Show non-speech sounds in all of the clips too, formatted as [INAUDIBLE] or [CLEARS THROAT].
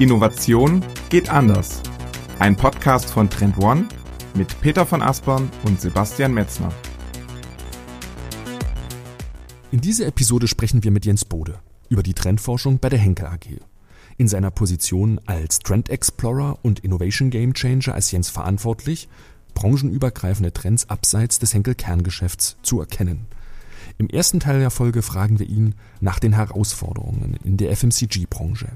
Innovation geht anders. Ein Podcast von Trend One mit Peter von Aspern und Sebastian Metzner. In dieser Episode sprechen wir mit Jens Bode über die Trendforschung bei der Henkel AG. In seiner Position als Trend Explorer und Innovation Game Changer ist Jens verantwortlich, branchenübergreifende Trends abseits des Henkel Kerngeschäfts zu erkennen. Im ersten Teil der Folge fragen wir ihn nach den Herausforderungen in der FMCG-Branche.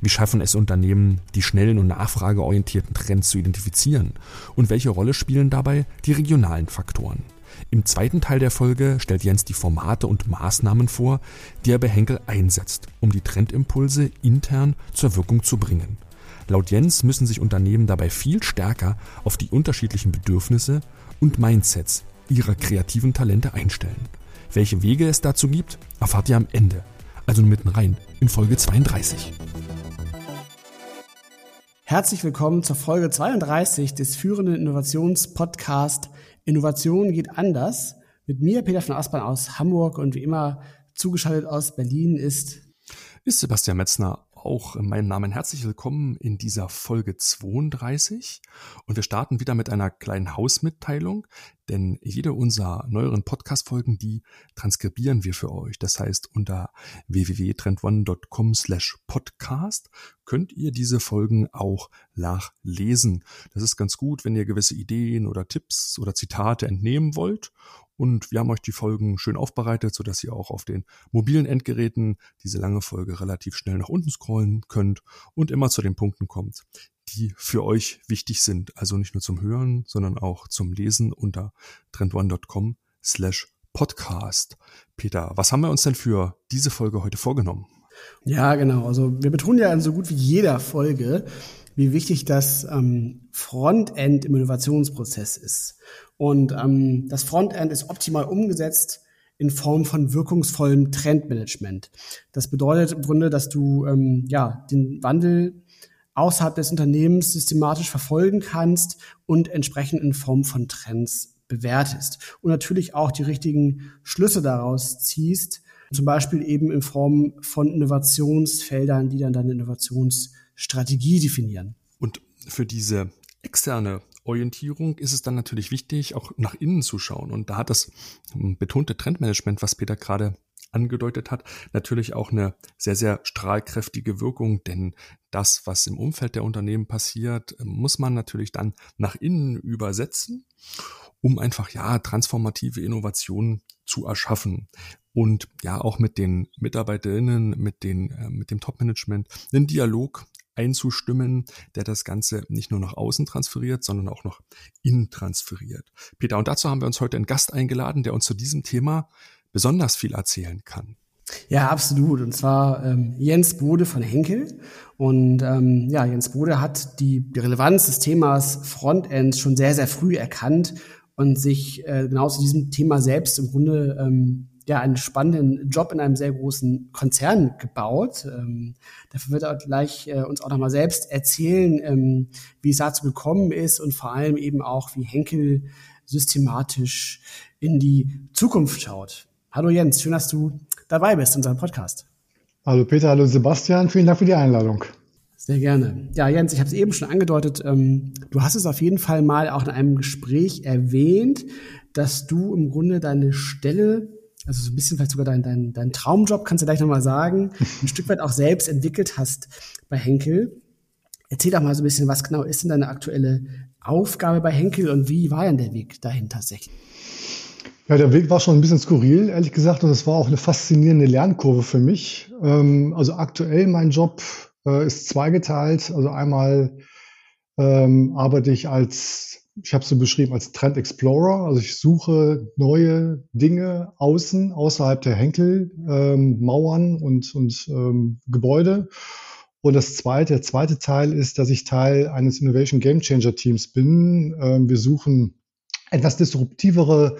Wie schaffen es Unternehmen, die schnellen und nachfrageorientierten Trends zu identifizieren? Und welche Rolle spielen dabei die regionalen Faktoren? Im zweiten Teil der Folge stellt Jens die Formate und Maßnahmen vor, die er bei Henkel einsetzt, um die Trendimpulse intern zur Wirkung zu bringen. Laut Jens müssen sich Unternehmen dabei viel stärker auf die unterschiedlichen Bedürfnisse und Mindsets ihrer kreativen Talente einstellen. Welche Wege es dazu gibt, erfahrt ihr am Ende, also mitten rein in Folge 32. Herzlich willkommen zur Folge 32 des führenden Innovationspodcast Innovation geht anders. Mit mir, Peter von Aspern aus Hamburg und wie immer zugeschaltet aus Berlin ist ist Sebastian Metzner auch in meinem Namen herzlich willkommen in dieser Folge 32. Und wir starten wieder mit einer kleinen Hausmitteilung, denn jede unserer neueren Podcast-Folgen, die transkribieren wir für euch. Das heißt, unter www.trendone.com slash podcast könnt ihr diese Folgen auch nachlesen. Das ist ganz gut, wenn ihr gewisse Ideen oder Tipps oder Zitate entnehmen wollt. Und wir haben euch die Folgen schön aufbereitet, sodass ihr auch auf den mobilen Endgeräten diese lange Folge relativ schnell nach unten scrollen könnt und immer zu den Punkten kommt, die für euch wichtig sind. Also nicht nur zum Hören, sondern auch zum Lesen unter trendone.com slash podcast. Peter, was haben wir uns denn für diese Folge heute vorgenommen? Ja, genau. Also wir betonen ja in so gut wie jeder Folge, wie wichtig das ähm, Frontend im Innovationsprozess ist. Und ähm, das Frontend ist optimal umgesetzt in Form von wirkungsvollem Trendmanagement. Das bedeutet im Grunde, dass du ähm, ja den Wandel außerhalb des Unternehmens systematisch verfolgen kannst und entsprechend in Form von Trends bewertest. Und natürlich auch die richtigen Schlüsse daraus ziehst, zum Beispiel eben in Form von Innovationsfeldern, die dann deine Innovationsstrategie definieren. Und für diese externe Orientierung ist es dann natürlich wichtig, auch nach innen zu schauen. Und da hat das betonte Trendmanagement, was Peter gerade angedeutet hat, natürlich auch eine sehr, sehr strahlkräftige Wirkung, denn das, was im Umfeld der Unternehmen passiert, muss man natürlich dann nach innen übersetzen, um einfach, ja, transformative Innovationen zu erschaffen und ja, auch mit den Mitarbeiterinnen, mit den, äh, mit dem Top-Management einen Dialog einzustimmen, der das Ganze nicht nur nach außen transferiert, sondern auch noch innen transferiert. Peter, und dazu haben wir uns heute einen Gast eingeladen, der uns zu diesem Thema besonders viel erzählen kann. Ja, absolut. Und zwar ähm, Jens Bode von Henkel. Und ähm, ja, Jens Bode hat die, die Relevanz des Themas Frontends schon sehr, sehr früh erkannt und sich äh, genau zu diesem Thema selbst im Grunde ähm, ja einen spannenden Job in einem sehr großen Konzern gebaut. Ähm, dafür wird er gleich äh, uns auch nochmal selbst erzählen, ähm, wie es dazu gekommen ist und vor allem eben auch, wie Henkel systematisch in die Zukunft schaut. Hallo Jens, schön, dass du dabei bist in unserem Podcast. Hallo Peter, hallo Sebastian, vielen Dank für die Einladung. Sehr gerne. Ja, Jens, ich habe es eben schon angedeutet. Ähm, du hast es auf jeden Fall mal auch in einem Gespräch erwähnt, dass du im Grunde deine Stelle also so ein bisschen vielleicht sogar dein, dein, dein Traumjob, kannst du gleich nochmal sagen, [LAUGHS] ein Stück weit auch selbst entwickelt hast bei Henkel. Erzähl doch mal so ein bisschen, was genau ist denn deine aktuelle Aufgabe bei Henkel und wie war denn der Weg dahin tatsächlich? Ja, der Weg war schon ein bisschen skurril, ehrlich gesagt, und es war auch eine faszinierende Lernkurve für mich. Ähm, also aktuell mein Job äh, ist zweigeteilt. Also einmal ähm, arbeite ich als ich habe es so beschrieben als Trend Explorer. Also ich suche neue Dinge außen, außerhalb der Henkel, ähm, Mauern und, und Gebäude. Und das zweite, der zweite Teil ist, dass ich Teil eines Innovation Game Changer Teams bin. Wir suchen etwas disruptivere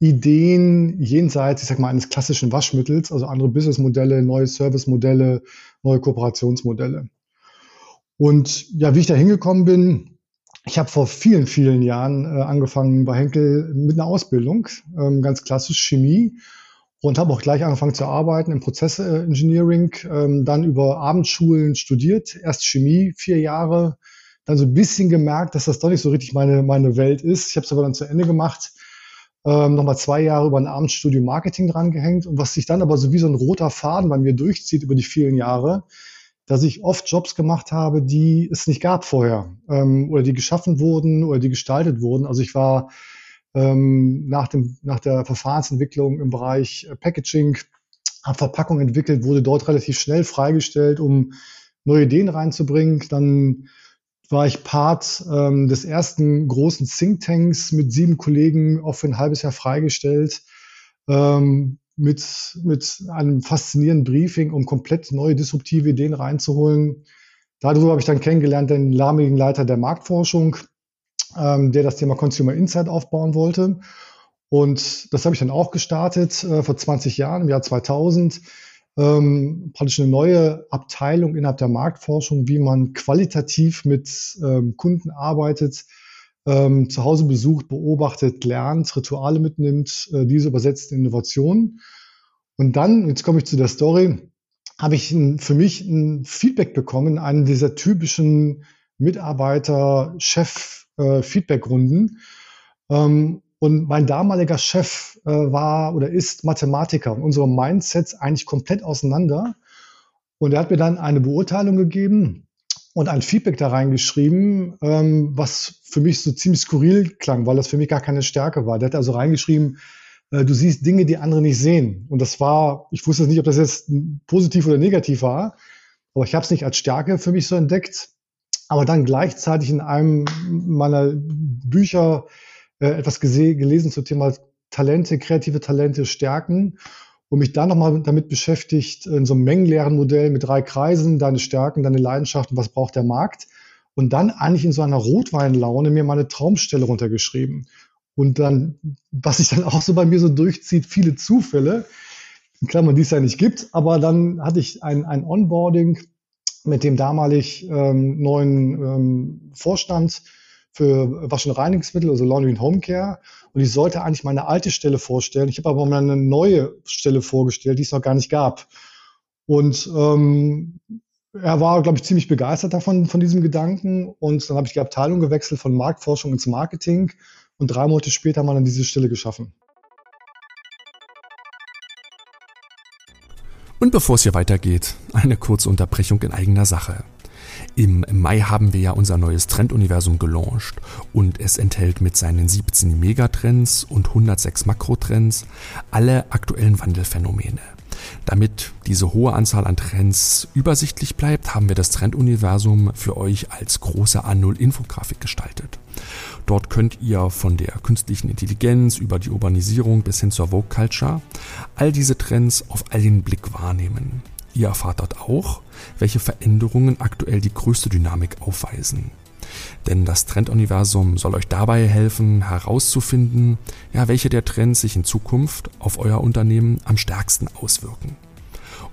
Ideen jenseits, ich sag mal, eines klassischen Waschmittels, also andere Businessmodelle, neue Servicemodelle, neue Kooperationsmodelle. Und ja, wie ich da hingekommen bin, ich habe vor vielen, vielen Jahren äh, angefangen bei Henkel mit einer Ausbildung, ähm, ganz klassisch Chemie. und habe auch gleich angefangen zu arbeiten im Prozessengineering, ähm, dann über Abendschulen studiert, erst Chemie vier Jahre, dann so ein bisschen gemerkt, dass das doch nicht so richtig meine, meine Welt ist. Ich habe es aber dann zu Ende gemacht, ähm, nochmal zwei Jahre über ein Abendstudium Marketing drangehängt und was sich dann aber so wie so ein roter Faden bei mir durchzieht über die vielen Jahre, dass ich oft Jobs gemacht habe, die es nicht gab vorher ähm, oder die geschaffen wurden oder die gestaltet wurden. Also ich war ähm, nach, dem, nach der Verfahrensentwicklung im Bereich äh, Packaging, habe Verpackung entwickelt, wurde dort relativ schnell freigestellt, um neue Ideen reinzubringen. Dann war ich Part ähm, des ersten großen Thinktanks mit sieben Kollegen, auch für ein halbes Jahr freigestellt, ähm, mit, mit einem faszinierenden Briefing, um komplett neue disruptive Ideen reinzuholen. Darüber habe ich dann kennengelernt den lahmigen Leiter der Marktforschung, ähm, der das Thema Consumer Insight aufbauen wollte. Und das habe ich dann auch gestartet äh, vor 20 Jahren, im Jahr 2000. Ähm, praktisch eine neue Abteilung innerhalb der Marktforschung, wie man qualitativ mit ähm, Kunden arbeitet, ähm, zu Hause besucht, beobachtet, lernt, Rituale mitnimmt, äh, diese übersetzt in Innovationen. Und dann, jetzt komme ich zu der Story, habe ich ein, für mich ein Feedback bekommen, einen dieser typischen Mitarbeiter-Chef- äh. Ähm, und mein damaliger Chef äh, war oder ist Mathematiker und unsere Mindsets eigentlich komplett auseinander. Und er hat mir dann eine Beurteilung gegeben und ein Feedback da reingeschrieben, ähm, was für mich so ziemlich skurril klang, weil das für mich gar keine Stärke war. Der hat also reingeschrieben, äh, du siehst Dinge, die andere nicht sehen. Und das war, ich wusste nicht, ob das jetzt positiv oder negativ war, aber ich habe es nicht als Stärke für mich so entdeckt aber dann gleichzeitig in einem meiner Bücher äh, etwas gelesen zum Thema Talente, kreative Talente stärken und mich dann nochmal damit beschäftigt, in so einem mengenleeren Modell mit drei Kreisen, deine Stärken, deine Leidenschaften, was braucht der Markt. Und dann eigentlich in so einer Rotweinlaune mir meine Traumstelle runtergeschrieben. Und dann, was sich dann auch so bei mir so durchzieht, viele Zufälle, in Klammern, die es ja nicht gibt, aber dann hatte ich ein, ein Onboarding mit dem damalig ähm, neuen ähm, Vorstand für Wasch- und Reinigungsmittel, also Laundry and Home Care. Und ich sollte eigentlich meine alte Stelle vorstellen. Ich habe aber mal eine neue Stelle vorgestellt, die es noch gar nicht gab. Und ähm, er war, glaube ich, ziemlich begeistert davon, von diesem Gedanken. Und dann habe ich die Abteilung gewechselt von Marktforschung ins Marketing. Und drei Monate später haben wir dann diese Stelle geschaffen. Und bevor es hier weitergeht, eine kurze Unterbrechung in eigener Sache. Im Mai haben wir ja unser neues Trenduniversum gelauncht und es enthält mit seinen 17 Megatrends und 106 Makrotrends alle aktuellen Wandelphänomene. Damit diese hohe Anzahl an Trends übersichtlich bleibt, haben wir das Trenduniversum für euch als große A0-Infografik gestaltet. Dort könnt ihr von der künstlichen Intelligenz über die Urbanisierung bis hin zur Vogue Culture all diese Trends auf einen Blick wahrnehmen. Ihr erfahrt dort auch, welche Veränderungen aktuell die größte Dynamik aufweisen. Denn das Trenduniversum soll euch dabei helfen, herauszufinden, ja, welche der Trends sich in Zukunft auf euer Unternehmen am stärksten auswirken.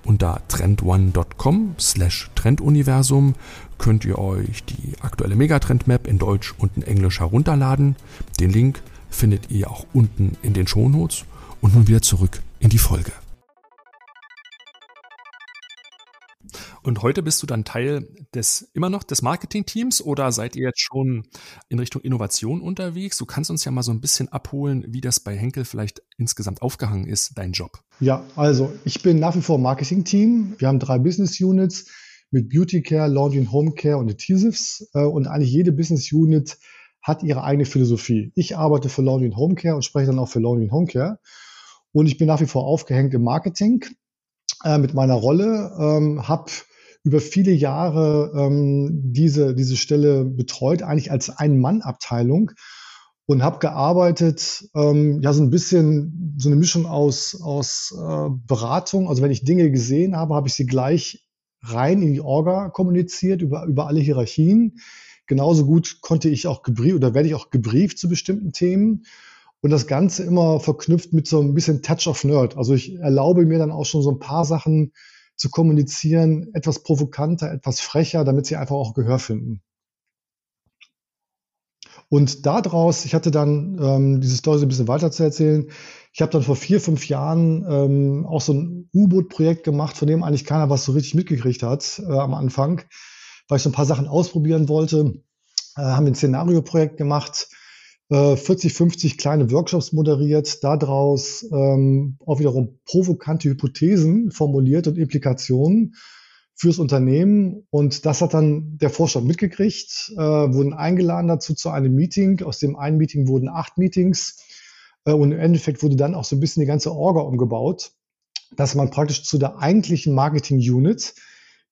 Unter trendone.com slash Trenduniversum könnt ihr euch die aktuelle Megatrend-Map in Deutsch und in Englisch herunterladen. Den Link findet ihr auch unten in den Shownotes. Und nun wieder zurück in die Folge. Und heute bist du dann Teil des, immer noch des Marketing-Teams oder seid ihr jetzt schon in Richtung Innovation unterwegs? Du kannst uns ja mal so ein bisschen abholen, wie das bei Henkel vielleicht insgesamt aufgehangen ist, dein Job. Ja, also ich bin nach wie vor Marketing-Team. Wir haben drei Business Units mit Beauty Care, Laundry and Home Care und Adhesives. Äh, und eigentlich jede Business Unit hat ihre eigene Philosophie. Ich arbeite für Laundry and Home Care und spreche dann auch für Laundry and Home Care. Und ich bin nach wie vor aufgehängt im Marketing äh, mit meiner Rolle, ähm, habe über viele Jahre ähm, diese, diese Stelle betreut, eigentlich als Ein-Mann-Abteilung und habe gearbeitet, ähm, ja, so ein bisschen so eine Mischung aus, aus äh, Beratung. Also wenn ich Dinge gesehen habe, habe ich sie gleich rein in die Orga kommuniziert, über, über alle Hierarchien. Genauso gut konnte ich auch gebrieft oder werde ich auch gebrieft zu bestimmten Themen. Und das Ganze immer verknüpft mit so ein bisschen Touch of Nerd. Also ich erlaube mir dann auch schon so ein paar Sachen zu kommunizieren, etwas provokanter, etwas frecher, damit sie einfach auch Gehör finden. Und daraus, ich hatte dann ähm, diese Story so ein bisschen weiter zu erzählen. Ich habe dann vor vier, fünf Jahren ähm, auch so ein U-Boot-Projekt gemacht, von dem eigentlich keiner was so richtig mitgekriegt hat äh, am Anfang, weil ich so ein paar Sachen ausprobieren wollte. Äh, haben ein Szenario-Projekt gemacht, äh, 40, 50 kleine Workshops moderiert, daraus ähm, auch wiederum provokante Hypothesen formuliert und Implikationen fürs Unternehmen. Und das hat dann der Vorstand mitgekriegt, äh, wurden eingeladen dazu zu einem Meeting. Aus dem einen Meeting wurden acht Meetings. Äh, und im Endeffekt wurde dann auch so ein bisschen die ganze Orga umgebaut, dass man praktisch zu der eigentlichen Marketing-Unit,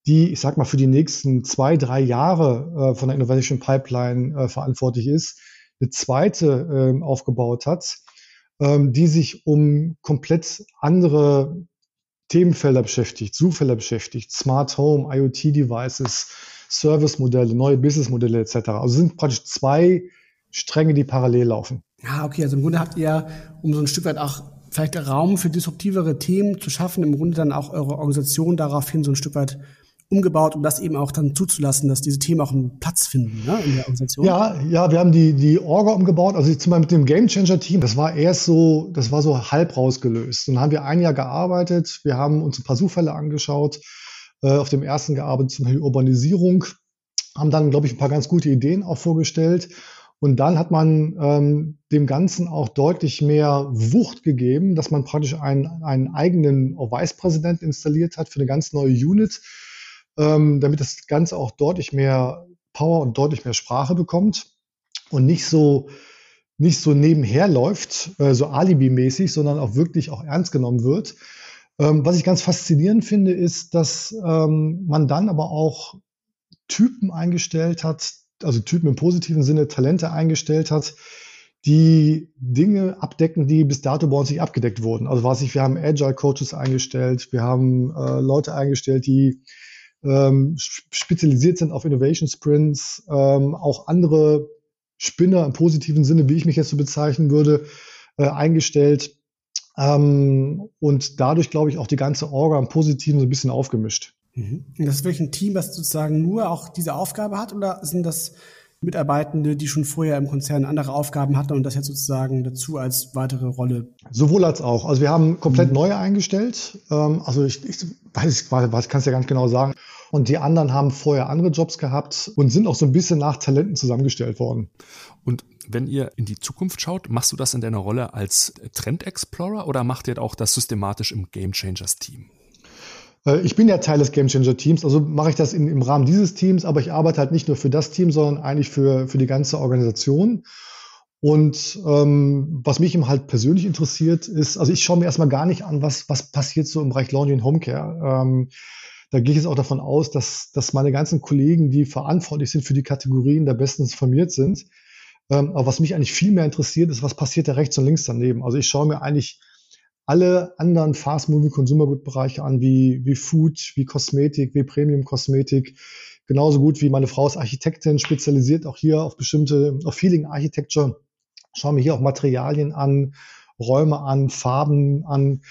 die, ich sag mal, für die nächsten zwei, drei Jahre äh, von der Innovation Pipeline äh, verantwortlich ist, eine zweite äh, aufgebaut hat, ähm, die sich um komplett andere Themenfelder beschäftigt, Suchfelder beschäftigt, Smart Home, IoT-Devices, Service-Modelle, neue Business-Modelle etc. Also sind praktisch zwei Stränge, die parallel laufen. Ja, okay, also im Grunde habt ihr, um so ein Stück weit auch vielleicht Raum für disruptivere Themen zu schaffen, im Grunde dann auch eure Organisation daraufhin so ein Stück weit umgebaut, um das eben auch dann zuzulassen, dass diese Themen auch einen Platz finden ne, in der Organisation? Ja, ja, wir haben die, die Orga umgebaut. Also zum Beispiel mit dem Game Changer Team, das war erst so, das war so halb rausgelöst. Dann haben wir ein Jahr gearbeitet, wir haben uns ein paar Zufälle angeschaut, äh, auf dem ersten gearbeitet, zum Beispiel Urbanisierung, haben dann, glaube ich, ein paar ganz gute Ideen auch vorgestellt. Und dann hat man ähm, dem Ganzen auch deutlich mehr Wucht gegeben, dass man praktisch einen, einen eigenen Vice-Präsidenten installiert hat für eine ganz neue Unit ähm, damit das Ganze auch deutlich mehr Power und deutlich mehr Sprache bekommt und nicht so nicht so nebenher läuft, äh, so Alibi-mäßig, sondern auch wirklich auch ernst genommen wird. Ähm, was ich ganz faszinierend finde, ist, dass ähm, man dann aber auch Typen eingestellt hat, also Typen im positiven Sinne, Talente eingestellt hat, die Dinge abdecken, die bis dato bei uns nicht abgedeckt wurden. Also was ich, wir haben Agile Coaches eingestellt, wir haben äh, Leute eingestellt, die ähm, spezialisiert sind auf Innovation Sprints, ähm, auch andere Spinner im positiven Sinne, wie ich mich jetzt so bezeichnen würde, äh, eingestellt. Ähm, und dadurch, glaube ich, auch die ganze Orga im Positiven so ein bisschen aufgemischt. Mhm. Das ist wirklich ein Team, das sozusagen nur auch diese Aufgabe hat oder sind das Mitarbeitende, die schon vorher im Konzern andere Aufgaben hatten und das jetzt sozusagen dazu als weitere Rolle? Sowohl als auch. Also wir haben komplett mhm. neue eingestellt. Ähm, also ich, ich weiß, was kann es ja ganz genau sagen. Und die anderen haben vorher andere Jobs gehabt und sind auch so ein bisschen nach Talenten zusammengestellt worden. Und wenn ihr in die Zukunft schaut, machst du das in deiner Rolle als Trend Explorer oder macht ihr auch das systematisch im Game Changers Team? Äh, ich bin ja Teil des Game Changer Teams, also mache ich das in, im Rahmen dieses Teams, aber ich arbeite halt nicht nur für das Team, sondern eigentlich für, für die ganze Organisation. Und ähm, was mich eben halt persönlich interessiert, ist, also ich schaue mir erstmal gar nicht an, was, was passiert so im Bereich Laundry und Homecare. Ähm, da gehe ich jetzt auch davon aus, dass, dass meine ganzen Kollegen, die verantwortlich sind für die Kategorien, da bestens informiert sind. Ähm, aber was mich eigentlich viel mehr interessiert, ist, was passiert da rechts und links daneben. Also ich schaue mir eigentlich alle anderen Fast-Moving Consumer Good Bereiche an, wie, wie Food, wie Kosmetik, wie Premium Kosmetik. Genauso gut wie meine Frau ist Architektin, spezialisiert auch hier auf bestimmte, auf Feeling Architecture. Schaue mir hier auch Materialien an, Räume an, Farben an.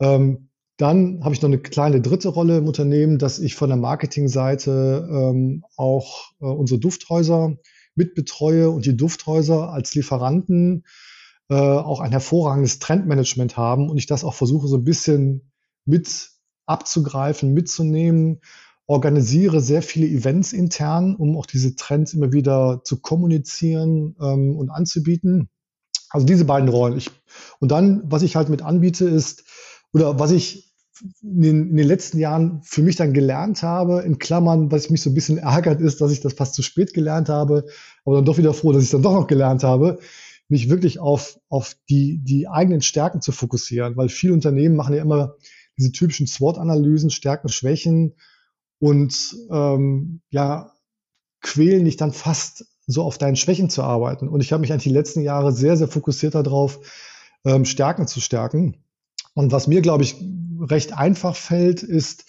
Ähm, dann habe ich noch eine kleine dritte Rolle im Unternehmen, dass ich von der Marketingseite ähm, auch äh, unsere Dufthäuser mitbetreue und die Dufthäuser als Lieferanten äh, auch ein hervorragendes Trendmanagement haben und ich das auch versuche so ein bisschen mit abzugreifen, mitzunehmen, organisiere sehr viele Events intern, um auch diese Trends immer wieder zu kommunizieren ähm, und anzubieten. Also diese beiden Rollen. Ich, und dann, was ich halt mit anbiete, ist, oder was ich in den, in den, letzten Jahren für mich dann gelernt habe, in Klammern, was mich so ein bisschen ärgert, ist, dass ich das fast zu spät gelernt habe, aber dann doch wieder froh, dass ich es dann doch noch gelernt habe, mich wirklich auf, auf die, die eigenen Stärken zu fokussieren, weil viele Unternehmen machen ja immer diese typischen SWOT-Analysen, Stärken, Schwächen und ähm, ja, quälen dich dann fast so auf deinen Schwächen zu arbeiten. Und ich habe mich eigentlich die letzten Jahre sehr, sehr fokussiert darauf, ähm, Stärken zu stärken. Und was mir, glaube ich, recht einfach fällt, ist,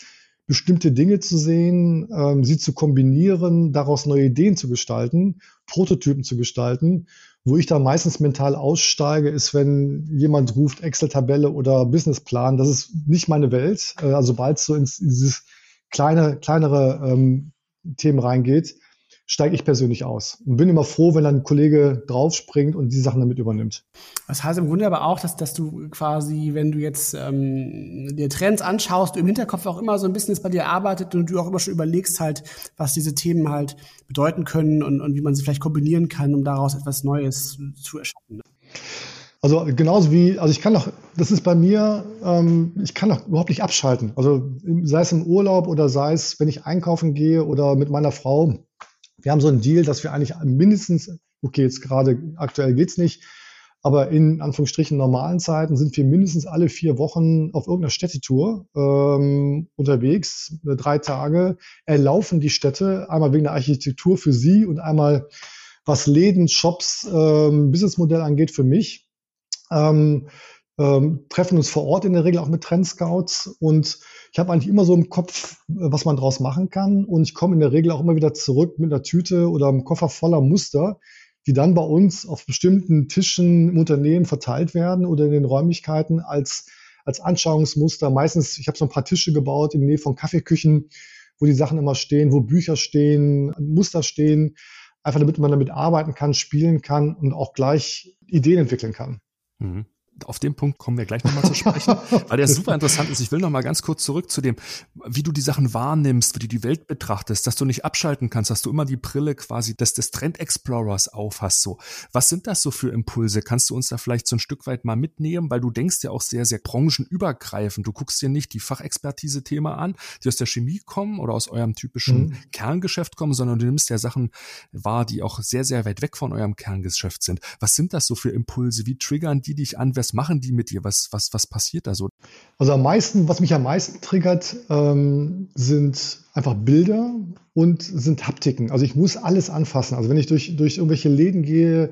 bestimmte Dinge zu sehen, ähm, sie zu kombinieren, daraus neue Ideen zu gestalten, Prototypen zu gestalten wo ich dann meistens mental aussteige, ist, wenn jemand ruft Excel-Tabelle oder Businessplan. Das ist nicht meine Welt. Äh, also sobald es so ins, in dieses kleine, kleinere ähm, Themen reingeht, steige ich persönlich aus und bin immer froh, wenn dann ein Kollege draufspringt und die Sachen damit übernimmt. Das heißt im Grunde aber auch, dass, dass du quasi, wenn du jetzt ähm, dir Trends anschaust, du im Hinterkopf auch immer so ein bisschen bei dir arbeitet und du auch immer schon überlegst halt, was diese Themen halt bedeuten können und, und wie man sie vielleicht kombinieren kann, um daraus etwas Neues zu erschaffen. Also genauso wie, also ich kann doch, das ist bei mir, ähm, ich kann doch überhaupt nicht abschalten. Also sei es im Urlaub oder sei es, wenn ich einkaufen gehe oder mit meiner Frau, wir haben so einen Deal, dass wir eigentlich mindestens, okay, jetzt gerade aktuell geht's nicht, aber in Anführungsstrichen normalen Zeiten sind wir mindestens alle vier Wochen auf irgendeiner Städtetour ähm, unterwegs, äh, drei Tage, erlaufen die Städte, einmal wegen der Architektur für sie und einmal was Läden, Shops, ähm, Businessmodell angeht für mich. Ähm, ähm, treffen uns vor Ort in der Regel auch mit Trendscouts und ich habe eigentlich immer so im Kopf, äh, was man draus machen kann und ich komme in der Regel auch immer wieder zurück mit einer Tüte oder einem Koffer voller Muster, die dann bei uns auf bestimmten Tischen im Unternehmen verteilt werden oder in den Räumlichkeiten als, als Anschauungsmuster. Meistens, ich habe so ein paar Tische gebaut in der Nähe von Kaffeeküchen, wo die Sachen immer stehen, wo Bücher stehen, Muster stehen, einfach damit man damit arbeiten kann, spielen kann und auch gleich Ideen entwickeln kann. Mhm auf den Punkt kommen wir gleich nochmal zu sprechen, [LAUGHS] weil der super interessant ist. Ich will nochmal ganz kurz zurück zu dem, wie du die Sachen wahrnimmst, wie du die Welt betrachtest, dass du nicht abschalten kannst, dass du immer die Brille quasi des, des Trend Explorers aufhast. So, was sind das so für Impulse? Kannst du uns da vielleicht so ein Stück weit mal mitnehmen? Weil du denkst ja auch sehr, sehr branchenübergreifend. Du guckst dir nicht die Fachexpertise-Thema an, die aus der Chemie kommen oder aus eurem typischen mhm. Kerngeschäft kommen, sondern du nimmst ja Sachen wahr, die auch sehr, sehr weit weg von eurem Kerngeschäft sind. Was sind das so für Impulse? Wie triggern die dich an? Was machen die mit dir? Was, was, was passiert da so? Also am meisten, was mich am meisten triggert, ähm, sind einfach Bilder und sind Haptiken. Also ich muss alles anfassen. Also wenn ich durch, durch irgendwelche Läden gehe,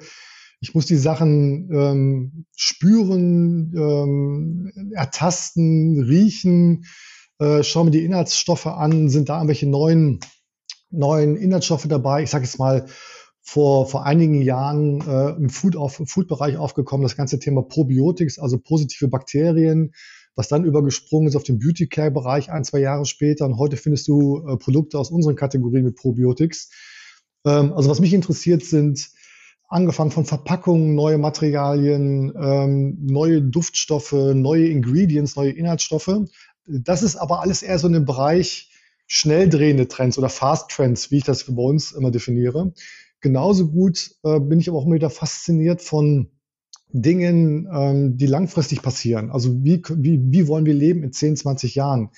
ich muss die Sachen ähm, spüren, ähm, ertasten, riechen, äh, schaue mir die Inhaltsstoffe an, sind da irgendwelche neuen, neuen Inhaltsstoffe dabei. Ich sage jetzt mal, vor, vor einigen Jahren äh, im Food auf, Food-Bereich aufgekommen, das ganze Thema Probiotics, also positive Bakterien, was dann übergesprungen ist auf den Beauty-Care-Bereich ein, zwei Jahre später. Und heute findest du äh, Produkte aus unseren Kategorien mit Probiotics. Ähm, also was mich interessiert sind, angefangen von Verpackungen, neue Materialien, ähm, neue Duftstoffe, neue Ingredients, neue Inhaltsstoffe. Das ist aber alles eher so in dem Bereich schnell drehende Trends oder Fast Trends, wie ich das bei uns immer definiere. Genauso gut äh, bin ich aber auch immer wieder fasziniert von Dingen, ähm, die langfristig passieren. Also wie, wie, wie wollen wir leben in 10, 20 Jahren?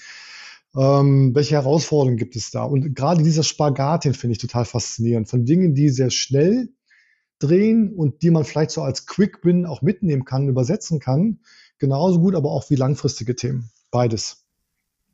Ähm, welche Herausforderungen gibt es da? Und gerade dieser Spagat, den finde ich total faszinierend. Von Dingen, die sehr schnell drehen und die man vielleicht so als Quick Win auch mitnehmen kann, übersetzen kann. Genauso gut, aber auch wie langfristige Themen. Beides.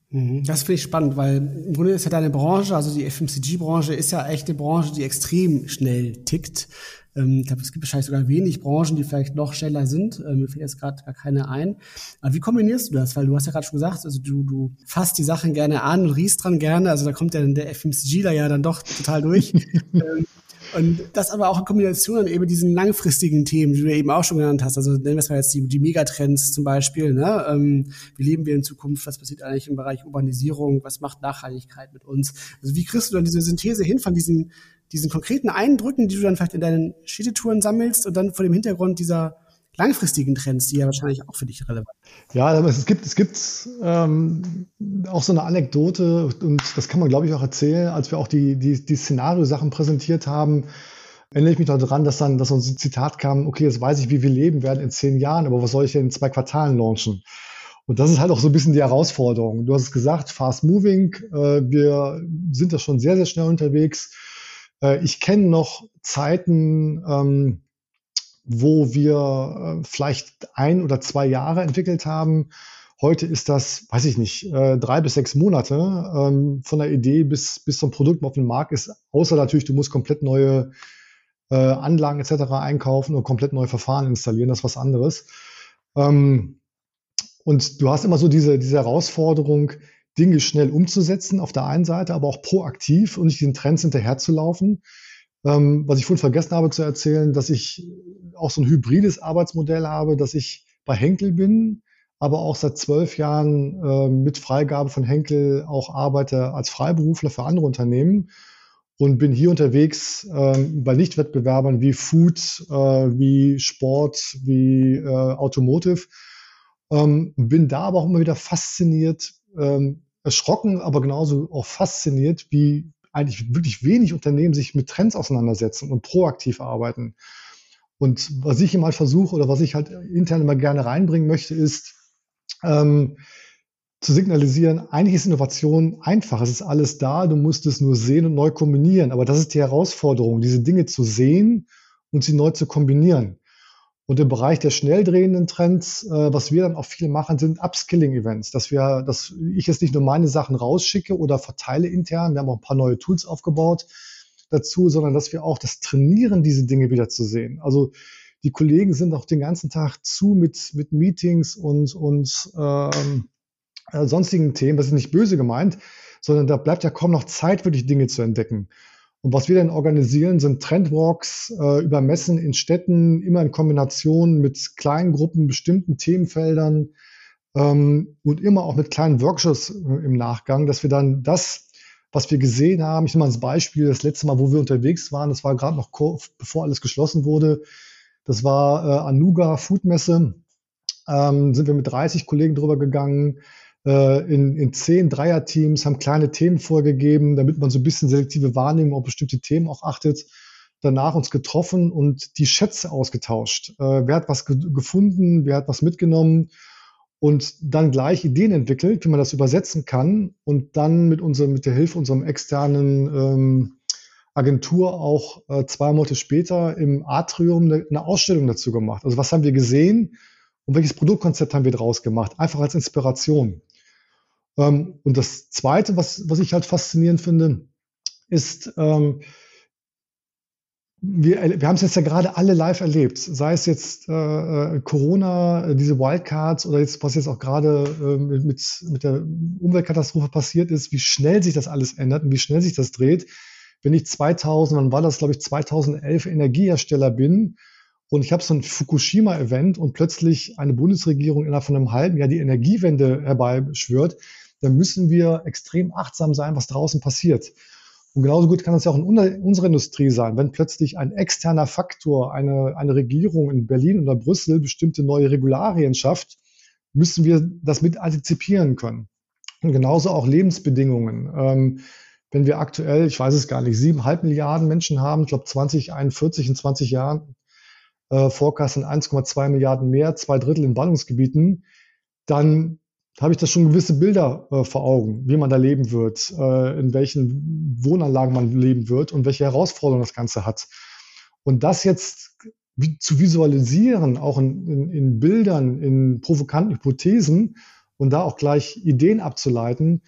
Mhm. Das finde ich spannend, weil im Grunde ist ja deine Branche, also die FMCG-Branche, ist ja echt eine Branche, die extrem schnell tickt. Ähm, ich glaube, es gibt wahrscheinlich sogar wenig Branchen, die vielleicht noch schneller sind. Ähm, mir fällt jetzt gerade gar keine ein. Aber wie kombinierst du das? Weil du hast ja gerade schon gesagt, also du, du fasst die Sachen gerne an und riechst dran gerne. Also da kommt ja der FMCGler ja dann doch total durch. ähm, [LAUGHS] und das aber auch in Kombination dann eben diesen langfristigen Themen, die du eben auch schon genannt hast. Also nennen wir es mal jetzt die, die Megatrends zum Beispiel. Ne? Ähm, wie leben wir in Zukunft? Was passiert eigentlich im Bereich Urbanisierung? Was macht Nachhaltigkeit mit uns? Also wie kriegst du dann diese Synthese hin von diesen, diesen konkreten Eindrücken, die du dann vielleicht in deinen Städtetouren sammelst und dann vor dem Hintergrund dieser langfristigen Trends, die ja wahrscheinlich auch für dich relevant sind. Ja, es gibt, es gibt ähm, auch so eine Anekdote und das kann man, glaube ich, auch erzählen, als wir auch die, die, die Szenariosachen präsentiert haben, erinnere ich mich daran, dass dann, dass uns ein Zitat kam, okay, jetzt weiß ich, wie wir leben werden in zehn Jahren, aber was soll ich denn in zwei Quartalen launchen? Und das ist halt auch so ein bisschen die Herausforderung. Du hast es gesagt, fast moving. Äh, wir sind da schon sehr, sehr schnell unterwegs. Äh, ich kenne noch Zeiten, ähm, wo wir äh, vielleicht ein oder zwei Jahre entwickelt haben. Heute ist das, weiß ich nicht, äh, drei bis sechs Monate ähm, von der Idee bis, bis zum Produkt auf den Markt ist. Außer natürlich, du musst komplett neue äh, Anlagen etc. einkaufen und komplett neue Verfahren installieren. Das ist was anderes. Ähm, und du hast immer so diese, diese Herausforderung, Dinge schnell umzusetzen auf der einen Seite, aber auch proaktiv und nicht diesen Trends hinterherzulaufen. Ähm, was ich vorhin vergessen habe zu erzählen, dass ich auch so ein hybrides Arbeitsmodell habe, dass ich bei Henkel bin, aber auch seit zwölf Jahren äh, mit Freigabe von Henkel auch arbeite als Freiberufler für andere Unternehmen. und bin hier unterwegs ähm, bei Nichtwettbewerbern wie Food, äh, wie Sport, wie äh, Automotive. Ähm, bin da aber auch immer wieder fasziniert, ähm, erschrocken, aber genauso auch fasziniert, wie eigentlich wirklich wenig Unternehmen sich mit Trends auseinandersetzen und proaktiv arbeiten. Und was ich immer halt versuche oder was ich halt intern immer gerne reinbringen möchte, ist, ähm, zu signalisieren, eigentlich ist Innovation einfach, es ist alles da, du musst es nur sehen und neu kombinieren. Aber das ist die Herausforderung, diese Dinge zu sehen und sie neu zu kombinieren. Und im Bereich der schnell drehenden Trends, äh, was wir dann auch viel machen, sind Upskilling-Events, dass wir, dass ich jetzt nicht nur meine Sachen rausschicke oder verteile intern, wir haben auch ein paar neue Tools aufgebaut dazu, sondern dass wir auch das trainieren, diese Dinge wieder zu sehen. Also die Kollegen sind auch den ganzen Tag zu mit, mit Meetings und, und ähm, äh, sonstigen Themen. Das ist nicht böse gemeint, sondern da bleibt ja kaum noch Zeit, wirklich Dinge zu entdecken. Und was wir dann organisieren, sind Trendwalks äh, über Messen in Städten, immer in Kombination mit kleinen Gruppen, bestimmten Themenfeldern ähm, und immer auch mit kleinen Workshops äh, im Nachgang, dass wir dann das, was wir gesehen haben, ich nehme mal als Beispiel, das letzte Mal, wo wir unterwegs waren, das war gerade noch bevor alles geschlossen wurde, das war äh, Anuga Foodmesse, ähm, sind wir mit 30 Kollegen drüber gegangen, in, in zehn Dreierteams, haben kleine Themen vorgegeben, damit man so ein bisschen selektive Wahrnehmung auf bestimmte Themen auch achtet. Danach uns getroffen und die Schätze ausgetauscht. Äh, wer hat was ge gefunden, wer hat was mitgenommen und dann gleich Ideen entwickelt, wie man das übersetzen kann und dann mit, unserem, mit der Hilfe unserem externen ähm, Agentur auch äh, zwei Monate später im Atrium eine, eine, Ausstellung dazu gemacht. Also was haben wir gesehen und welches Produktkonzept haben wir daraus gemacht? Einfach als Inspiration. Ähm, und das Zweite, was, was ich halt faszinierend finde, ist, ähm, wir, wir haben es jetzt ja gerade alle live erlebt, sei es jetzt äh, äh Corona, äh, diese Wildcards oder jetzt, was jetzt auch gerade äh, mit, mit der Umweltkatastrophe passiert ist, wie schnell sich das alles ändert und wie schnell sich das dreht. Wenn ich 2000, wann war das, glaube ich, 2011 Energiehersteller bin und ich habe so ein Fukushima-Event und plötzlich eine Bundesregierung innerhalb von einem halben Jahr die Energiewende herbeischwört, dann müssen wir extrem achtsam sein, was draußen passiert. Und genauso gut kann das ja auch in unserer Industrie sein, wenn plötzlich ein externer Faktor, eine, eine Regierung in Berlin oder Brüssel bestimmte neue Regularien schafft, müssen wir das mit antizipieren können. Und genauso auch Lebensbedingungen. Ähm, wenn wir aktuell, ich weiß es gar nicht, siebeneinhalb Milliarden Menschen haben, ich glaube 2041 in 20 Jahren, äh, Forecast sind 1,2 Milliarden mehr, zwei Drittel in Ballungsgebieten, dann habe ich da schon gewisse Bilder äh, vor Augen, wie man da leben wird, äh, in welchen Wohnanlagen man leben wird und welche Herausforderungen das Ganze hat. Und das jetzt zu visualisieren, auch in, in, in Bildern, in provokanten Hypothesen und da auch gleich Ideen abzuleiten,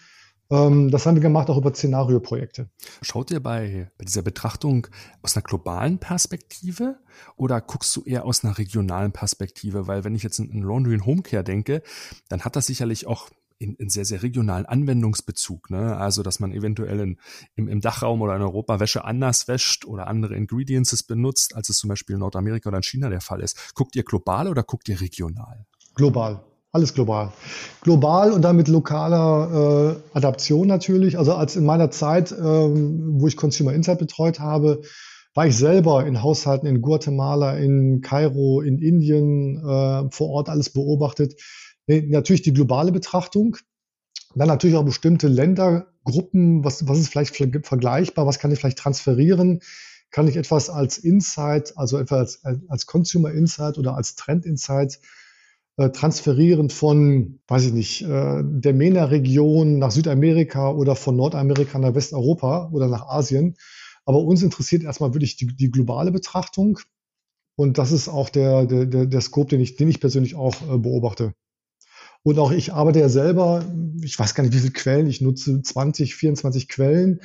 das haben wir gemacht auch über Szenarioprojekte. Schaut ihr bei, bei dieser Betrachtung aus einer globalen Perspektive oder guckst du eher aus einer regionalen Perspektive? Weil wenn ich jetzt in, in Laundry und Homecare denke, dann hat das sicherlich auch in, in sehr, sehr regionalen Anwendungsbezug. Ne? Also, dass man eventuell in, im, im Dachraum oder in Europa Wäsche anders wäscht oder andere Ingredients benutzt, als es zum Beispiel in Nordamerika oder in China der Fall ist. Guckt ihr global oder guckt ihr regional? Global. Alles global. Global und dann mit lokaler äh, Adaption natürlich. Also als in meiner Zeit, ähm, wo ich Consumer Insight betreut habe, war ich selber in Haushalten in Guatemala, in Kairo, in Indien, äh, vor Ort alles beobachtet. Natürlich die globale Betrachtung. Dann natürlich auch bestimmte Ländergruppen. Was, was ist vielleicht vergleichbar? Was kann ich vielleicht transferieren? Kann ich etwas als Insight, also etwa als, als Consumer Insight oder als Trend Insight transferieren von, weiß ich nicht, äh, der MENA-Region nach Südamerika oder von Nordamerika nach Westeuropa oder nach Asien. Aber uns interessiert erstmal wirklich die, die globale Betrachtung. Und das ist auch der, der, der, der Scope, den ich, den ich persönlich auch äh, beobachte. Und auch ich arbeite ja selber, ich weiß gar nicht, wie viele Quellen, ich nutze 20, 24 Quellen.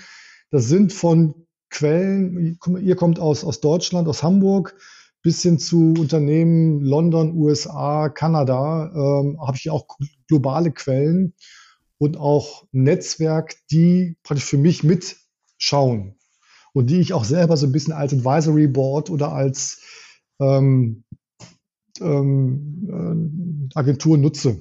Das sind von Quellen, ihr kommt aus, aus Deutschland, aus Hamburg, bis hin zu Unternehmen London, USA, Kanada, ähm, habe ich auch globale Quellen und auch Netzwerk, die praktisch für mich mitschauen und die ich auch selber so ein bisschen als Advisory Board oder als ähm, ähm, äh, Agentur nutze.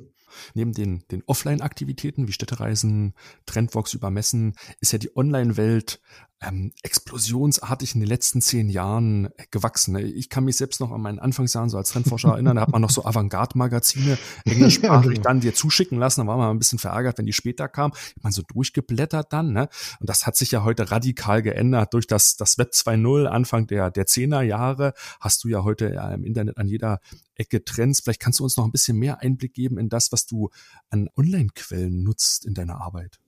Neben den, den Offline-Aktivitäten wie Städtereisen, Trendwalks über Messen, ist ja die Online-Welt ähm, explosionsartig in den letzten zehn Jahren gewachsen. Ich kann mich selbst noch an meinen Anfangsjahren so als Trendforscher [LAUGHS] erinnern, da hat man noch so Avantgarde-Magazine englischsprachig [LAUGHS] dann dir zuschicken lassen, da war man ein bisschen verärgert, wenn die später kamen. Man so durchgeblättert dann, ne? Und das hat sich ja heute radikal geändert durch das, das Web 2.0 Anfang der, der 10er Jahre. Hast du ja heute ja im Internet an jeder Ecke Trends. Vielleicht kannst du uns noch ein bisschen mehr Einblick geben in das, was du an Online-Quellen nutzt in deiner Arbeit.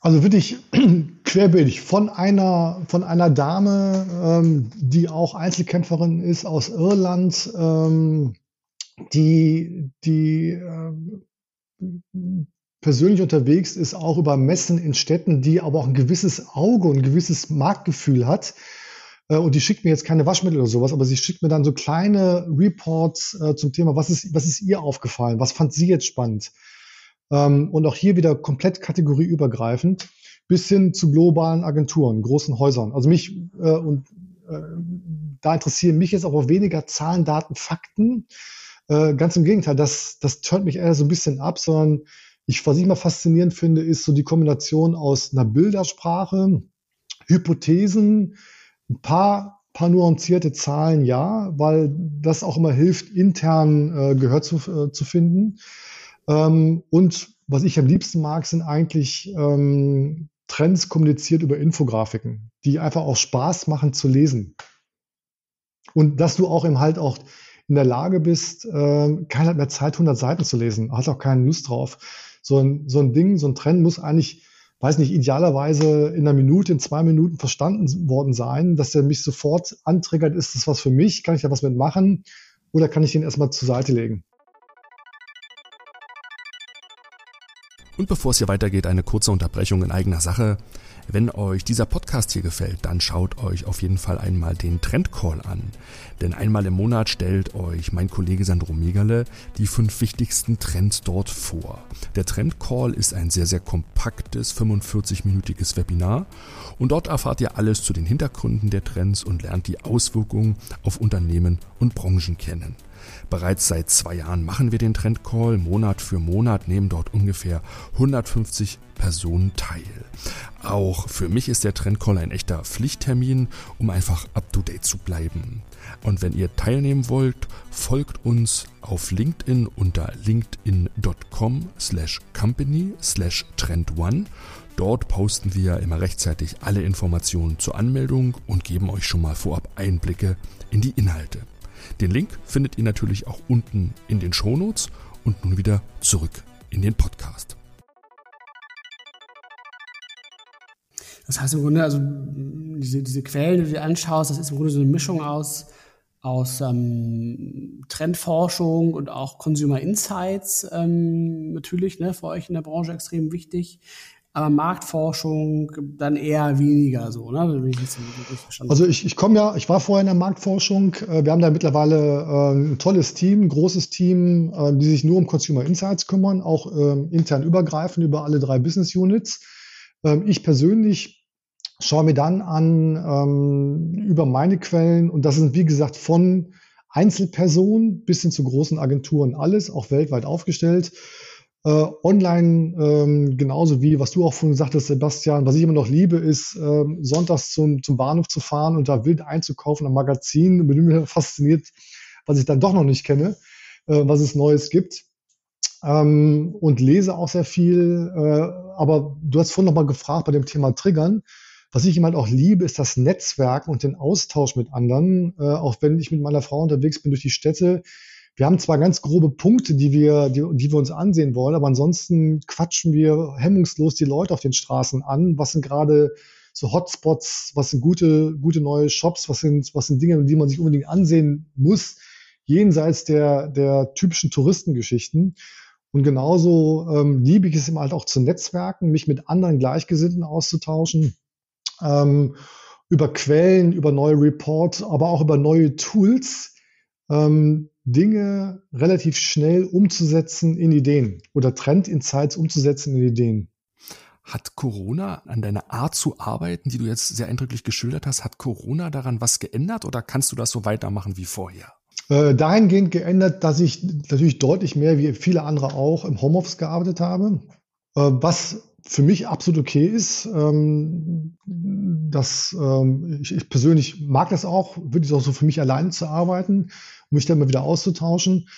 Also wirklich [CLEARS THROAT] querbeet von einer, von einer Dame, ähm, die auch Einzelkämpferin ist aus Irland, ähm, die, die ähm, persönlich unterwegs ist, auch über Messen in Städten, die aber auch ein gewisses Auge und ein gewisses Marktgefühl hat. Äh, und die schickt mir jetzt keine Waschmittel oder sowas, aber sie schickt mir dann so kleine Reports äh, zum Thema, was ist, was ist ihr aufgefallen, was fand sie jetzt spannend. Ähm, und auch hier wieder komplett kategorieübergreifend bis hin zu globalen Agenturen, großen Häusern. Also mich äh, und äh, da interessieren mich jetzt aber weniger Zahlen, Daten, Fakten. Äh, ganz im Gegenteil, das, das turnt mich eher so ein bisschen ab, sondern ich, was ich mal faszinierend finde, ist so die Kombination aus einer Bildersprache, Hypothesen, ein paar, paar nuancierte Zahlen, ja, weil das auch immer hilft, intern äh, Gehör zu, zu finden. Ähm, und was ich am liebsten mag, sind eigentlich ähm, Trends kommuniziert über Infografiken, die einfach auch Spaß machen zu lesen. Und dass du auch im halt auch in der Lage bist, äh, keiner hat mehr Zeit, 100 Seiten zu lesen, hat auch keinen Lust drauf. So ein, so ein Ding, so ein Trend muss eigentlich, weiß nicht, idealerweise in einer Minute, in zwei Minuten verstanden worden sein, dass der mich sofort antriggert, ist das was für mich, kann ich da was mitmachen oder kann ich den erstmal zur Seite legen? Und bevor es hier weitergeht, eine kurze Unterbrechung in eigener Sache. Wenn euch dieser Podcast hier gefällt, dann schaut euch auf jeden Fall einmal den Trendcall an. Denn einmal im Monat stellt euch mein Kollege Sandro Megale die fünf wichtigsten Trends dort vor. Der Trendcall ist ein sehr, sehr kompaktes 45-minütiges Webinar und dort erfahrt ihr alles zu den Hintergründen der Trends und lernt die Auswirkungen auf Unternehmen und Branchen kennen. Bereits seit zwei Jahren machen wir den Trendcall. Monat für Monat nehmen dort ungefähr 150 Personen teil. Auch für mich ist der Trendcall ein echter Pflichttermin, um einfach up-to-date zu bleiben. Und wenn ihr teilnehmen wollt, folgt uns auf LinkedIn unter linkedin.com slash company slash trend1. Dort posten wir immer rechtzeitig alle Informationen zur Anmeldung und geben euch schon mal vorab Einblicke in die Inhalte. Den Link findet ihr natürlich auch unten in den Shownotes und nun wieder zurück in den Podcast. Das heißt im Grunde, also diese, diese Quellen, die du dir anschaust, das ist im Grunde so eine Mischung aus, aus ähm, Trendforschung und auch Consumer Insights ähm, natürlich, ne, für euch in der Branche extrem wichtig aber Marktforschung dann eher weniger so, ne? Ich also ich, ich komme ja, ich war vorher in der Marktforschung. Äh, wir haben da mittlerweile äh, ein tolles Team, ein großes Team, äh, die sich nur um Consumer Insights kümmern, auch ähm, intern übergreifend über alle drei Business Units. Ähm, ich persönlich schaue mir dann an ähm, über meine Quellen und das sind wie gesagt von Einzelpersonen bis hin zu großen Agenturen alles, auch weltweit aufgestellt online, ähm, genauso wie, was du auch vorhin gesagt hast, Sebastian, was ich immer noch liebe, ist, ähm, sonntags zum, zum Bahnhof zu fahren und da wild einzukaufen am Magazin. Bin mir [LAUGHS] fasziniert, was ich dann doch noch nicht kenne, äh, was es Neues gibt. Ähm, und lese auch sehr viel. Äh, aber du hast vorhin noch mal gefragt bei dem Thema Triggern. Was ich jemand auch liebe, ist das Netzwerk und den Austausch mit anderen. Äh, auch wenn ich mit meiner Frau unterwegs bin durch die Städte, wir haben zwar ganz grobe Punkte, die wir, die, die wir uns ansehen wollen, aber ansonsten quatschen wir hemmungslos die Leute auf den Straßen an. Was sind gerade so Hotspots? Was sind gute, gute neue Shops? Was sind, was sind Dinge, die man sich unbedingt ansehen muss? Jenseits der, der typischen Touristengeschichten. Und genauso ähm, liebe ich es eben halt auch zu netzwerken, mich mit anderen Gleichgesinnten auszutauschen, ähm, über Quellen, über neue Reports, aber auch über neue Tools, ähm, Dinge relativ schnell umzusetzen in Ideen oder Trendinsights umzusetzen in Ideen. Hat Corona an deiner Art zu arbeiten, die du jetzt sehr eindrücklich geschildert hast, hat Corona daran was geändert oder kannst du das so weitermachen wie vorher? Äh, dahingehend geändert, dass ich natürlich deutlich mehr wie viele andere auch im Homeoffice gearbeitet habe. Äh, was für mich absolut okay ist, ähm, dass ähm, ich, ich, persönlich mag das auch, würde es auch so für mich alleine zu arbeiten, mich dann mal wieder auszutauschen.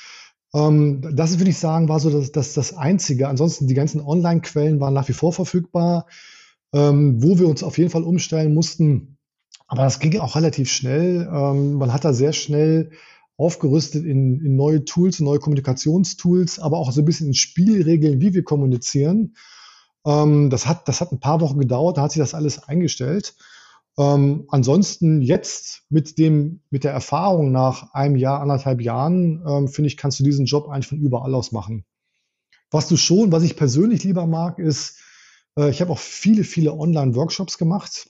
Ähm, das würde ich sagen, war so das, das, das Einzige. Ansonsten die ganzen Online-Quellen waren nach wie vor verfügbar, ähm, wo wir uns auf jeden Fall umstellen mussten. Aber das ging auch relativ schnell. Ähm, man hat da sehr schnell aufgerüstet in, in neue Tools, neue Kommunikationstools, aber auch so ein bisschen in Spielregeln, wie wir kommunizieren. Ähm, das, hat, das hat ein paar Wochen gedauert, da hat sich das alles eingestellt. Ähm, ansonsten jetzt mit dem, mit der Erfahrung nach einem Jahr, anderthalb Jahren, ähm, finde ich, kannst du diesen Job eigentlich von überall aus machen. Was du schon, was ich persönlich lieber mag, ist, äh, ich habe auch viele, viele Online-Workshops gemacht.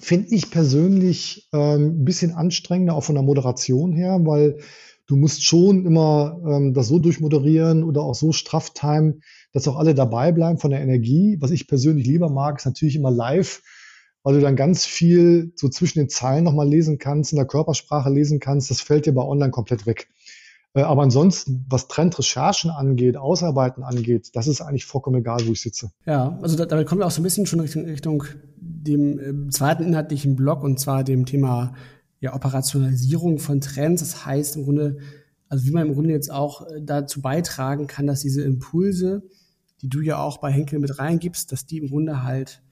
Finde ich persönlich ähm, ein bisschen anstrengender, auch von der Moderation her, weil du musst schon immer ähm, das so durchmoderieren oder auch so straff timen, dass auch alle dabei bleiben von der Energie. Was ich persönlich lieber mag, ist natürlich immer live, weil du dann ganz viel so zwischen den Zeilen nochmal lesen kannst, in der Körpersprache lesen kannst. Das fällt dir bei online komplett weg. Äh, aber ansonsten, was Trendrecherchen angeht, Ausarbeiten angeht, das ist eigentlich vollkommen egal, wo ich sitze. Ja, also da, damit kommen wir auch so ein bisschen schon Richtung, Richtung dem äh, zweiten inhaltlichen Block und zwar dem Thema ja, Operationalisierung von Trends. Das heißt im Grunde, also wie man im Grunde jetzt auch äh, dazu beitragen kann, dass diese Impulse, die du ja auch bei Henkel mit reingibst, dass die im Grunde halt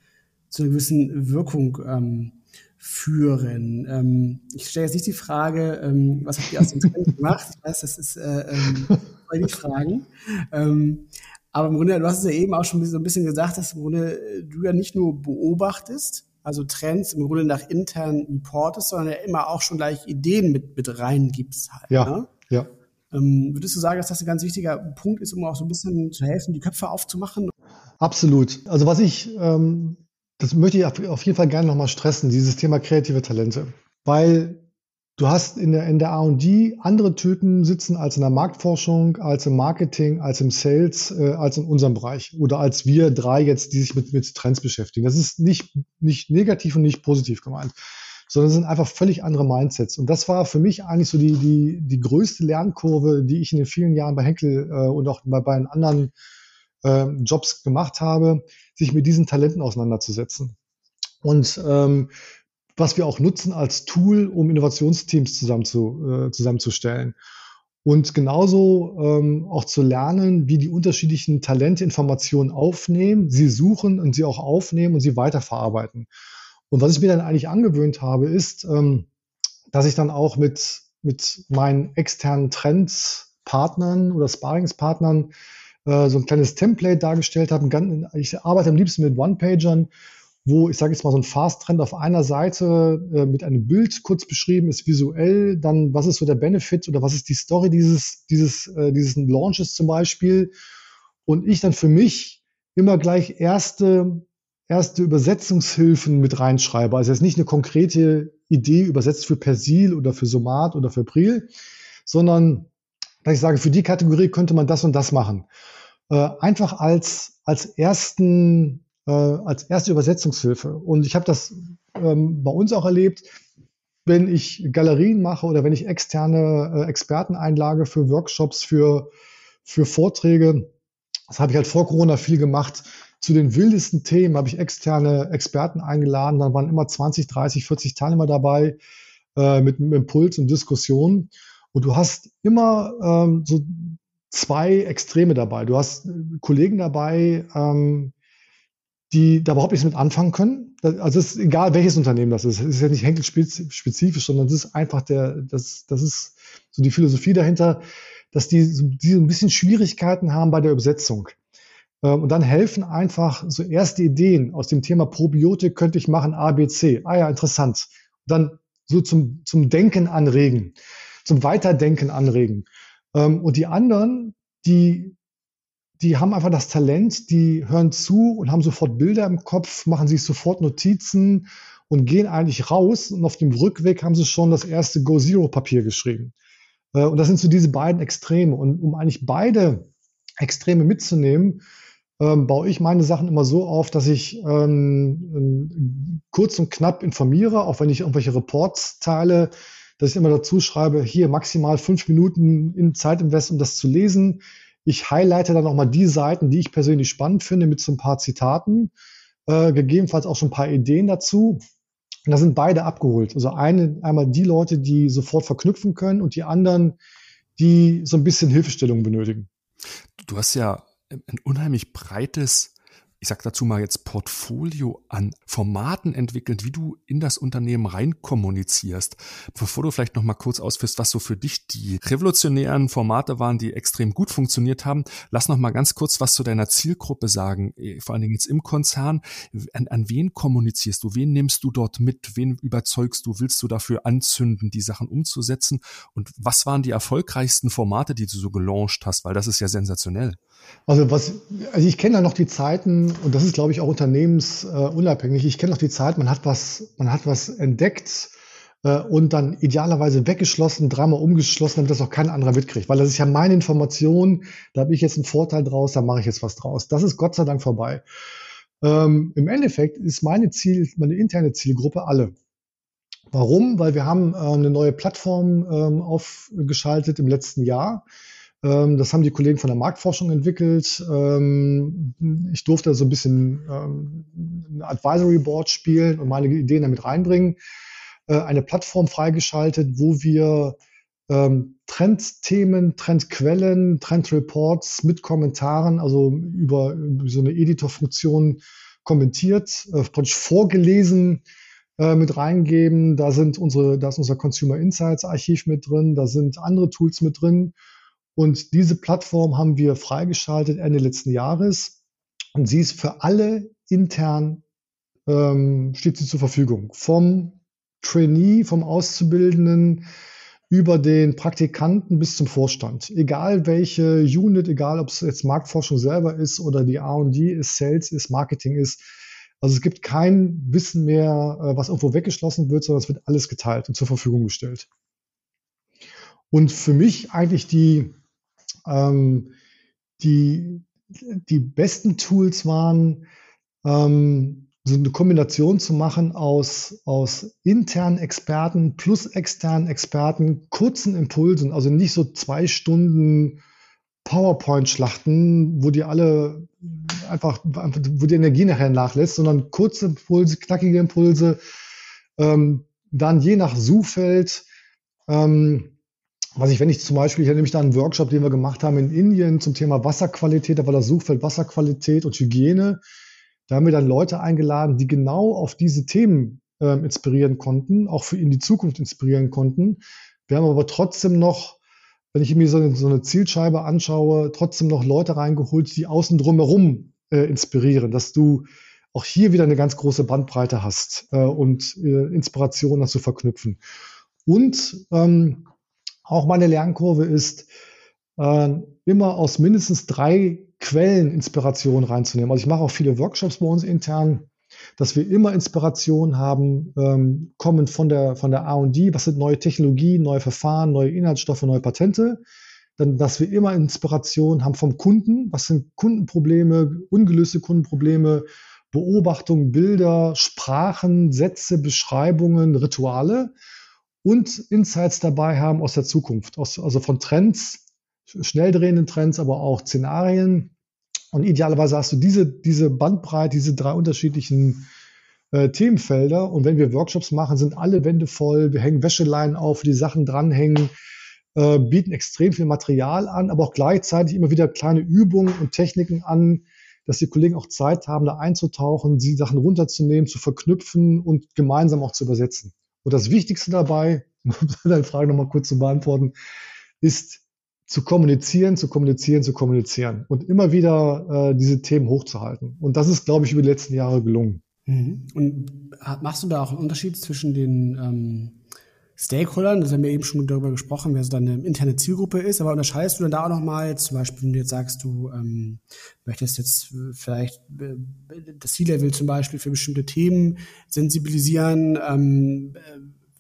zu einer gewissen Wirkung ähm, führen. Ähm, ich stelle jetzt nicht die Frage, ähm, was habt ihr aus dem Trend gemacht? Ich weiß, das ist äh, ähm, die Fragen. Ähm, aber im Grunde, du hast es ja eben auch schon so ein bisschen gesagt, dass im Grunde äh, du ja nicht nur beobachtest, also Trends im Grunde nach internen reportest, sondern ja immer auch schon gleich Ideen mit, mit reingibst halt. Ja, ne? ja. Ähm, würdest du sagen, dass das ein ganz wichtiger Punkt ist, um auch so ein bisschen zu helfen, die Köpfe aufzumachen? Absolut. Also was ich ähm, das möchte ich auf jeden Fall gerne nochmal stressen, dieses Thema kreative Talente. Weil du hast in der, in der R&D andere Typen sitzen als in der Marktforschung, als im Marketing, als im Sales, äh, als in unserem Bereich. Oder als wir drei jetzt, die sich mit, mit Trends beschäftigen. Das ist nicht, nicht negativ und nicht positiv gemeint sondern es sind einfach völlig andere Mindsets. Und das war für mich eigentlich so die, die, die größte Lernkurve, die ich in den vielen Jahren bei Henkel äh, und auch bei, bei anderen äh, Jobs gemacht habe, sich mit diesen Talenten auseinanderzusetzen. Und ähm, was wir auch nutzen als Tool, um Innovationsteams zusammen zu, äh, zusammenzustellen. Und genauso ähm, auch zu lernen, wie die unterschiedlichen Talente Informationen aufnehmen, sie suchen und sie auch aufnehmen und sie weiterverarbeiten. Und was ich mir dann eigentlich angewöhnt habe, ist, ähm, dass ich dann auch mit, mit meinen externen Trendspartnern oder Sparingspartnern äh, so ein kleines Template dargestellt habe. Ich arbeite am liebsten mit One-Pagern, wo ich sage jetzt mal so ein Fast-Trend auf einer Seite äh, mit einem Bild kurz beschrieben ist, visuell, dann was ist so der Benefit oder was ist die Story dieses, dieses, äh, dieses Launches zum Beispiel. Und ich dann für mich immer gleich erste, erste Übersetzungshilfen mit reinschreibe. Also jetzt nicht eine konkrete Idee übersetzt für Persil oder für Somat oder für Pril, sondern dass ich sage, für die Kategorie könnte man das und das machen äh, einfach als, als ersten, äh, als erste Übersetzungshilfe. Und ich habe das ähm, bei uns auch erlebt, wenn ich Galerien mache oder wenn ich externe äh, Experten einlage für Workshops, für, für Vorträge. Das habe ich halt vor Corona viel gemacht. Zu den wildesten Themen habe ich externe Experten eingeladen. Dann waren immer 20, 30, 40 Teilnehmer dabei äh, mit, mit Impuls und Diskussion. Und du hast immer ähm, so zwei Extreme dabei. Du hast äh, Kollegen dabei, ähm, die da überhaupt nichts mit anfangen können. Also es ist egal, welches Unternehmen das ist. Es ist ja nicht Henkel-spezifisch, sondern es ist einfach der, das, das ist so die Philosophie dahinter, dass die, die so ein bisschen Schwierigkeiten haben bei der Übersetzung. Ähm, und dann helfen einfach so erste Ideen aus dem Thema Probiotik könnte ich machen, A, B, C. Ah ja, interessant. Und dann so zum, zum Denken anregen, zum Weiterdenken anregen. Ähm, und die anderen, die, die haben einfach das Talent, die hören zu und haben sofort Bilder im Kopf, machen sich sofort Notizen und gehen eigentlich raus. Und auf dem Rückweg haben sie schon das erste Go Zero Papier geschrieben. Äh, und das sind so diese beiden Extreme. Und um eigentlich beide Extreme mitzunehmen, ähm, baue ich meine Sachen immer so auf, dass ich ähm, kurz und knapp informiere, auch wenn ich irgendwelche Reports teile, dass ich immer dazu schreibe, hier maximal fünf Minuten in Zeitinvest, um das zu lesen. Ich highlighte dann nochmal die Seiten, die ich persönlich spannend finde, mit so ein paar Zitaten, äh, gegebenenfalls auch schon ein paar Ideen dazu. Und da sind beide abgeholt. Also eine, einmal die Leute, die sofort verknüpfen können und die anderen, die so ein bisschen Hilfestellung benötigen. Du hast ja ein unheimlich breites ich sag dazu mal jetzt Portfolio an Formaten entwickelt, wie du in das Unternehmen rein kommunizierst. Bevor du vielleicht noch mal kurz ausführst, was so für dich die revolutionären Formate waren, die extrem gut funktioniert haben, lass noch mal ganz kurz was zu deiner Zielgruppe sagen, eh, vor allen Dingen jetzt im Konzern. An, an wen kommunizierst du? Wen nimmst du dort mit? Wen überzeugst du? Willst du dafür anzünden, die Sachen umzusetzen? Und was waren die erfolgreichsten Formate, die du so gelauncht hast? Weil das ist ja sensationell. Also was, also ich kenne da noch die Zeiten und das ist, glaube ich, auch unternehmensunabhängig. ich kenne noch die Zeit, man hat was, man hat was entdeckt äh, und dann idealerweise weggeschlossen, dreimal umgeschlossen, damit das auch kein anderer mitkriegt. Weil das ist ja meine Information, da habe ich jetzt einen Vorteil draus, da mache ich jetzt was draus. Das ist Gott sei Dank vorbei. Ähm, Im Endeffekt ist meine Ziel, meine interne Zielgruppe alle. Warum? Weil wir haben äh, eine neue Plattform ähm, aufgeschaltet im letzten Jahr das haben die Kollegen von der Marktforschung entwickelt. Ähm, ich durfte so ein bisschen ähm, ein Advisory Board spielen und meine Ideen damit reinbringen. Äh, eine Plattform freigeschaltet, wo wir Trendthemen, Trendquellen, Trendreports mit Kommentaren, also über, so eine Editor-Funktion kommentiert, äh, vorgelesen äh, mit reingeben. Da sind unsere, da ist unser Consumer Insights Archiv mit drin, da sind andere Tools mit drin. Und diese Plattform haben wir freigeschaltet Ende letzten Jahres. Und sie ist für alle intern, ähm, steht sie zur Verfügung. Vom Trainee, vom Auszubildenden über den Praktikanten bis zum Vorstand. Egal welche Unit, egal ob es jetzt Marktforschung selber ist oder die R&D ist, Sales ist, Marketing ist. Also es gibt kein Wissen mehr, äh, was irgendwo weggeschlossen wird, sondern es wird alles geteilt und zur Verfügung gestellt. Und für mich eigentlich die ähm, die, die besten Tools waren, ähm, so eine Kombination zu machen aus, aus internen Experten plus externen Experten, kurzen Impulsen, also nicht so zwei Stunden PowerPoint-Schlachten, wo die alle einfach, wo die Energie nachher nachlässt, sondern kurze Impulse, knackige Impulse, ähm, dann je nach Suchfeld, ähm, was ich, wenn ich zum Beispiel, ich erinnere mich da einen Workshop, den wir gemacht haben in Indien zum Thema Wasserqualität, da war das Suchfeld Wasserqualität und Hygiene. Da haben wir dann Leute eingeladen, die genau auf diese Themen äh, inspirieren konnten, auch für in die Zukunft inspirieren konnten. Wir haben aber trotzdem noch, wenn ich mir so eine, so eine Zielscheibe anschaue, trotzdem noch Leute reingeholt, die außen drumherum äh, inspirieren, dass du auch hier wieder eine ganz große Bandbreite hast äh, und äh, Inspiration dazu verknüpfen. Und ähm, auch meine Lernkurve ist, äh, immer aus mindestens drei Quellen Inspiration reinzunehmen. Also ich mache auch viele Workshops bei uns intern, dass wir immer Inspiration haben, ähm, kommen von der, von der R&D, was sind neue Technologien, neue Verfahren, neue Inhaltsstoffe, neue Patente. Dann, dass wir immer Inspiration haben vom Kunden, was sind Kundenprobleme, ungelöste Kundenprobleme, Beobachtungen, Bilder, Sprachen, Sätze, Beschreibungen, Rituale und Insights dabei haben aus der Zukunft, aus, also von Trends, schnell drehenden Trends, aber auch Szenarien. Und idealerweise hast du diese, diese Bandbreite, diese drei unterschiedlichen äh, Themenfelder. Und wenn wir Workshops machen, sind alle Wände voll. Wir hängen Wäscheleinen auf, die Sachen dranhängen, äh, bieten extrem viel Material an, aber auch gleichzeitig immer wieder kleine Übungen und Techniken an, dass die Kollegen auch Zeit haben, da einzutauchen, die Sachen runterzunehmen, zu verknüpfen und gemeinsam auch zu übersetzen. Und das Wichtigste dabei, [LAUGHS] um deine Frage nochmal kurz zu beantworten, ist zu kommunizieren, zu kommunizieren, zu kommunizieren und immer wieder äh, diese Themen hochzuhalten. Und das ist, glaube ich, über die letzten Jahre gelungen. Mhm. Und machst du da auch einen Unterschied zwischen den ähm, Stakeholdern? Das haben wir eben schon darüber gesprochen, wer so deine interne Zielgruppe ist. Aber unterscheidest du dann da auch nochmal, zum Beispiel, wenn du jetzt sagst, du ähm, möchtest jetzt vielleicht äh, das C-Level zum Beispiel für bestimmte Themen sensibilisieren, ähm, äh,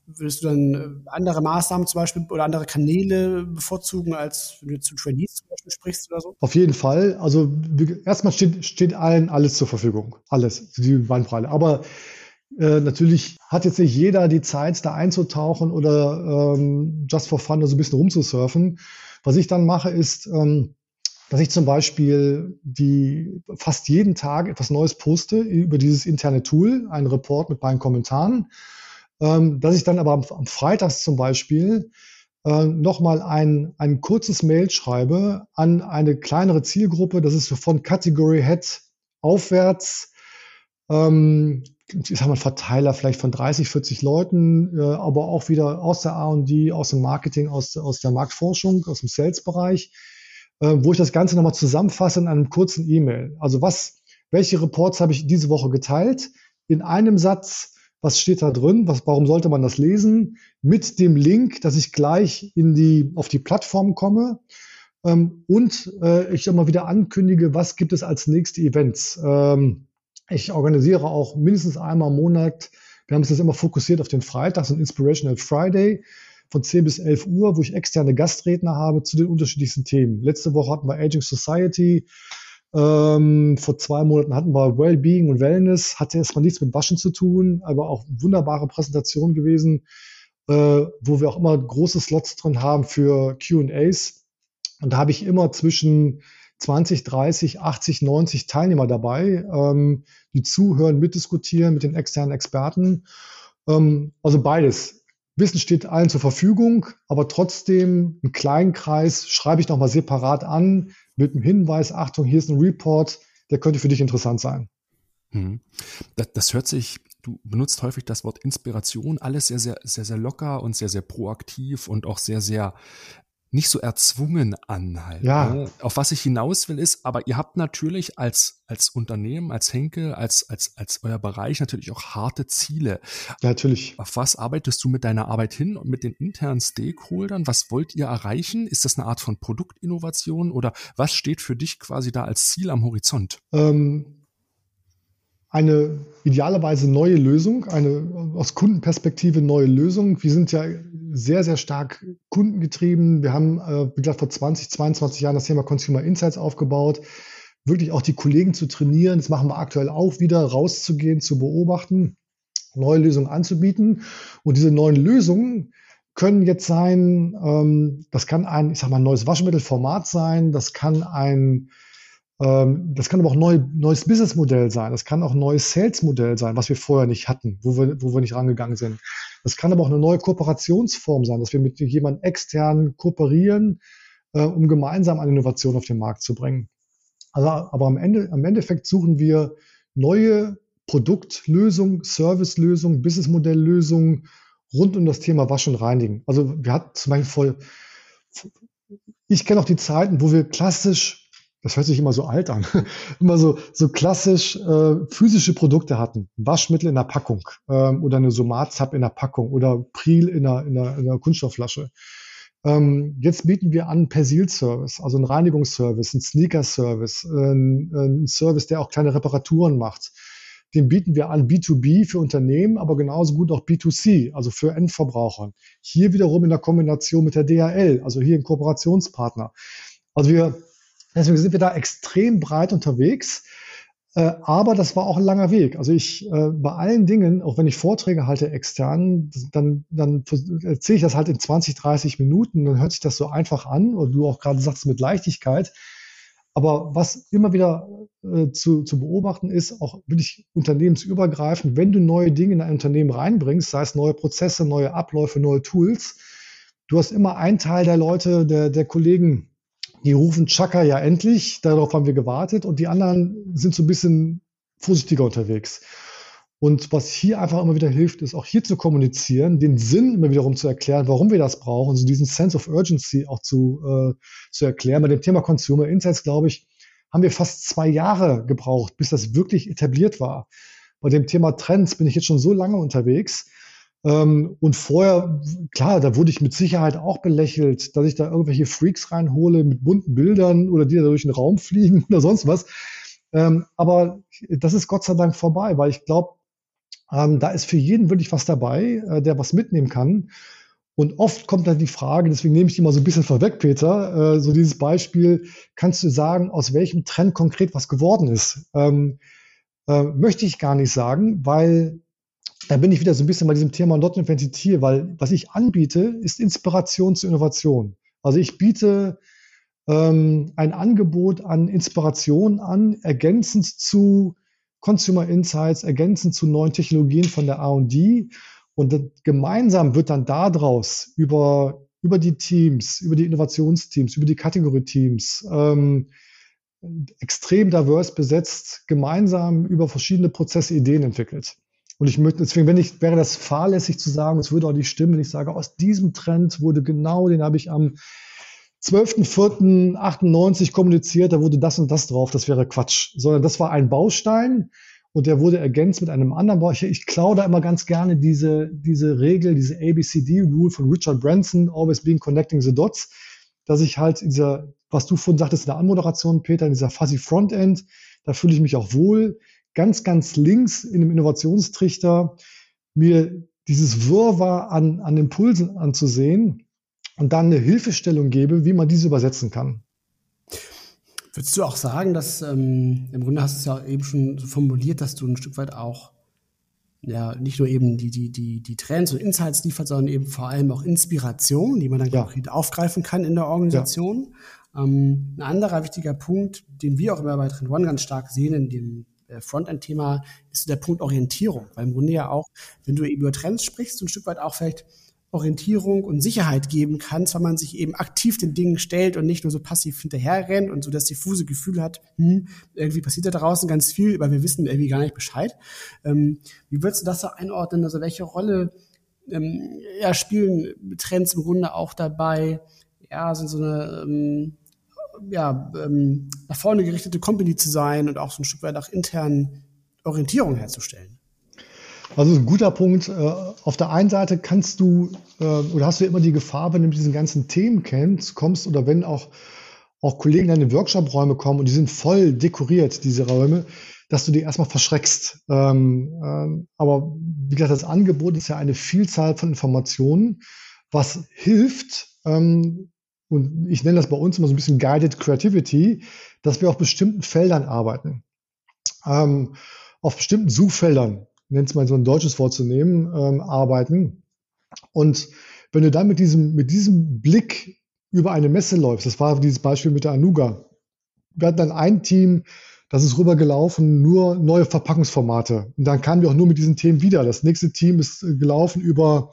würdest du dann äh, andere Maßnahmen zum Beispiel oder andere Kanäle bevorzugen, als wenn du zu Trainees zum Beispiel sprichst oder so? Auf jeden Fall. Also erstmal steht, steht allen alles zur Verfügung. Alles, die Bandbreite. Aber äh, natürlich hat jetzt nicht jeder die Zeit, da einzutauchen oder ähm, just for fun so ein bisschen rumzusurfen. Was ich dann mache, ist, ähm, dass ich zum Beispiel die fast jeden Tag etwas Neues poste über dieses interne Tool, einen Report mit meinen Kommentaren, ähm, dass ich dann aber am, am Freitags zum Beispiel äh, nochmal ein, ein kurzes Mail schreibe an eine kleinere Zielgruppe, das ist von Category Head aufwärts, ähm, ich sag mal, Verteiler vielleicht von 30, 40 Leuten, äh, aber auch wieder aus der R&D, aus dem Marketing, aus, aus der Marktforschung, aus dem Sales-Bereich äh, wo ich das Ganze nochmal zusammenfasse in einem kurzen E-Mail. Also was, welche Reports habe ich diese Woche geteilt? In einem Satz, was steht da drin? Was, warum sollte man das lesen? Mit dem Link, dass ich gleich in die, auf die Plattform komme. Ähm, und äh, ich immer wieder ankündige, was gibt es als nächste Events. Ähm, ich organisiere auch mindestens einmal im Monat, wir haben es jetzt immer fokussiert auf den Freitag, so ein Inspirational Friday von 10 bis 11 Uhr, wo ich externe Gastredner habe zu den unterschiedlichsten Themen. Letzte Woche hatten wir Aging Society. Ähm, vor zwei Monaten hatten wir Wellbeing und Wellness. Hatte erstmal nichts mit Waschen zu tun, aber auch wunderbare Präsentation gewesen, äh, wo wir auch immer große Slots drin haben für Q&As. Und da habe ich immer zwischen 20, 30, 80, 90 Teilnehmer dabei, ähm, die zuhören, mitdiskutieren mit den externen Experten. Ähm, also beides. Wissen steht allen zur Verfügung, aber trotzdem einen kleinen Kreis schreibe ich nochmal separat an mit dem Hinweis, Achtung, hier ist ein Report, der könnte für dich interessant sein. Hm. Das, das hört sich, du benutzt häufig das Wort Inspiration, alles sehr, sehr, sehr, sehr locker und sehr, sehr proaktiv und auch sehr, sehr nicht so erzwungen an halt. Ja. Ne? Auf was ich hinaus will ist, aber ihr habt natürlich als, als Unternehmen, als Henkel, als, als, als euer Bereich natürlich auch harte Ziele. Ja, natürlich. Auf was arbeitest du mit deiner Arbeit hin und mit den internen Stakeholdern? Was wollt ihr erreichen? Ist das eine Art von Produktinnovation oder was steht für dich quasi da als Ziel am Horizont? Ähm eine idealerweise neue Lösung, eine aus Kundenperspektive neue Lösung. Wir sind ja sehr, sehr stark kundengetrieben. Wir haben, äh, wie gesagt, vor 20, 22 Jahren das Thema Consumer Insights aufgebaut, wirklich auch die Kollegen zu trainieren. Das machen wir aktuell auch wieder, rauszugehen, zu beobachten, neue Lösungen anzubieten. Und diese neuen Lösungen können jetzt sein, ähm, das kann ein, ich sag mal, neues Waschmittelformat sein, das kann ein das kann aber auch neu, neues Businessmodell sein. Das kann auch ein neues Salesmodell sein, was wir vorher nicht hatten, wo wir, wo wir nicht rangegangen sind. Das kann aber auch eine neue Kooperationsform sein, dass wir mit jemandem extern kooperieren, äh, um gemeinsam eine Innovation auf den Markt zu bringen. Also, aber am Ende, am Endeffekt suchen wir neue Produktlösungen, Servicelösungen, Businessmodelllösungen rund um das Thema Waschen und Reinigen. Also wir hatten zum Beispiel voll, ich kenne auch die Zeiten, wo wir klassisch das hört sich immer so alt an, [LAUGHS] immer so, so klassisch äh, physische Produkte hatten. Waschmittel in der Packung ähm, oder eine Somatzap in der Packung oder Pril in einer, in einer, in einer Kunststoffflasche. Ähm, jetzt bieten wir an Persil-Service, also einen Reinigungsservice, einen Sneaker-Service, äh, einen Service, der auch kleine Reparaturen macht. Den bieten wir an B2B für Unternehmen, aber genauso gut auch B2C, also für Endverbraucher. Hier wiederum in der Kombination mit der DHL, also hier ein Kooperationspartner. Also wir Deswegen sind wir da extrem breit unterwegs. Äh, aber das war auch ein langer Weg. Also ich äh, bei allen Dingen, auch wenn ich Vorträge halte extern, dann, dann erzähle ich das halt in 20, 30 Minuten, dann hört sich das so einfach an, oder du auch gerade sagst mit Leichtigkeit. Aber was immer wieder äh, zu, zu beobachten ist, auch wirklich unternehmensübergreifend, wenn du neue Dinge in ein Unternehmen reinbringst, sei es neue Prozesse, neue Abläufe, neue Tools, du hast immer einen Teil der Leute, der, der Kollegen, die rufen Chaka ja endlich, darauf haben wir gewartet und die anderen sind so ein bisschen vorsichtiger unterwegs. Und was hier einfach immer wieder hilft, ist auch hier zu kommunizieren, den Sinn immer wiederum zu erklären, warum wir das brauchen, so diesen Sense of Urgency auch zu, äh, zu erklären. Bei dem Thema Consumer Insights, glaube ich, haben wir fast zwei Jahre gebraucht, bis das wirklich etabliert war. Bei dem Thema Trends bin ich jetzt schon so lange unterwegs, und vorher, klar, da wurde ich mit Sicherheit auch belächelt, dass ich da irgendwelche Freaks reinhole mit bunten Bildern oder die da durch den Raum [LAUGHS] fliegen oder sonst was. Ähm, aber das ist Gott sei Dank vorbei, weil ich glaube, ähm, da ist für jeden wirklich was dabei, äh, der was mitnehmen kann. Und oft kommt dann die Frage, deswegen nehme ich die mal so ein bisschen vorweg, Peter, äh, so dieses Beispiel, kannst du sagen, aus welchem Trend konkret was geworden ist? Ähm, äh, möchte ich gar nicht sagen, weil da bin ich wieder so ein bisschen bei diesem Thema Not Invented Here, weil was ich anbiete, ist Inspiration zu Innovation. Also ich biete ähm, ein Angebot an Inspiration an, ergänzend zu Consumer Insights, ergänzend zu neuen Technologien von der R&D. Und gemeinsam wird dann daraus über, über die Teams, über die Innovationsteams, über die Kategorieteams, ähm, extrem divers besetzt, gemeinsam über verschiedene Prozesse Ideen entwickelt. Und ich möchte, deswegen, wenn ich, wäre das fahrlässig zu sagen, es würde auch nicht stimmen, wenn ich sage, aus diesem Trend wurde genau, den habe ich am 12.04.98 kommuniziert, da wurde das und das drauf, das wäre Quatsch. Sondern das war ein Baustein und der wurde ergänzt mit einem anderen Baustein. Ich klaue da immer ganz gerne diese, diese Regel, diese ABCD-Rule von Richard Branson, Always Being Connecting the Dots, dass ich halt in dieser, was du vorhin sagtest in der Anmoderation, Peter, in dieser Fuzzy Frontend, da fühle ich mich auch wohl. Ganz, ganz links in dem Innovationstrichter mir dieses Wirrwarr an, an Impulsen anzusehen und dann eine Hilfestellung gebe, wie man diese übersetzen kann. Würdest du auch sagen, dass ähm, im Grunde hast du es ja eben schon formuliert, dass du ein Stück weit auch ja nicht nur eben die, die, die, die Trends und Insights liefert, sondern eben vor allem auch Inspiration, die man dann ja. konkret aufgreifen kann in der Organisation. Ja. Ähm, ein anderer wichtiger Punkt, den wir auch immer bei Trend One ganz stark sehen, in dem Frontend-Thema, ist der Punkt Orientierung. Weil im Grunde ja auch, wenn du über Trends sprichst, ein Stück weit auch vielleicht Orientierung und Sicherheit geben kannst, weil man sich eben aktiv den Dingen stellt und nicht nur so passiv hinterher rennt und so das diffuse Gefühl hat, hm, irgendwie passiert da draußen ganz viel, aber wir wissen irgendwie gar nicht Bescheid. Ähm, wie würdest du das so einordnen? Also welche Rolle ähm, ja, spielen Trends im Grunde auch dabei, ja, sind so eine ähm, ja, ähm, nach vorne gerichtete Company zu sein und auch so ein Stück weit auch intern Orientierung herzustellen? Also ein guter Punkt. Äh, auf der einen Seite kannst du äh, oder hast du immer die Gefahr, wenn du mit diesen ganzen Themen kennst, kommst oder wenn auch, auch Kollegen in deine Workshop-Räume kommen und die sind voll dekoriert, diese Räume, dass du die erstmal verschreckst. Ähm, ähm, aber wie gesagt, das Angebot ist ja eine Vielzahl von Informationen, was hilft, ähm, und ich nenne das bei uns immer so ein bisschen Guided Creativity, dass wir auf bestimmten Feldern arbeiten. auf bestimmten Suchfeldern nennt es mal so ein deutsches Wort zu nehmen, ähm, arbeiten. Und wenn du dann mit diesem, mit diesem Blick über eine Messe läufst, das war dieses Beispiel mit der Anuga. Wir hatten dann ein Team, das ist rübergelaufen, nur neue Verpackungsformate. Und dann kamen wir auch nur mit diesen Themen wieder. Das nächste Team ist äh, gelaufen über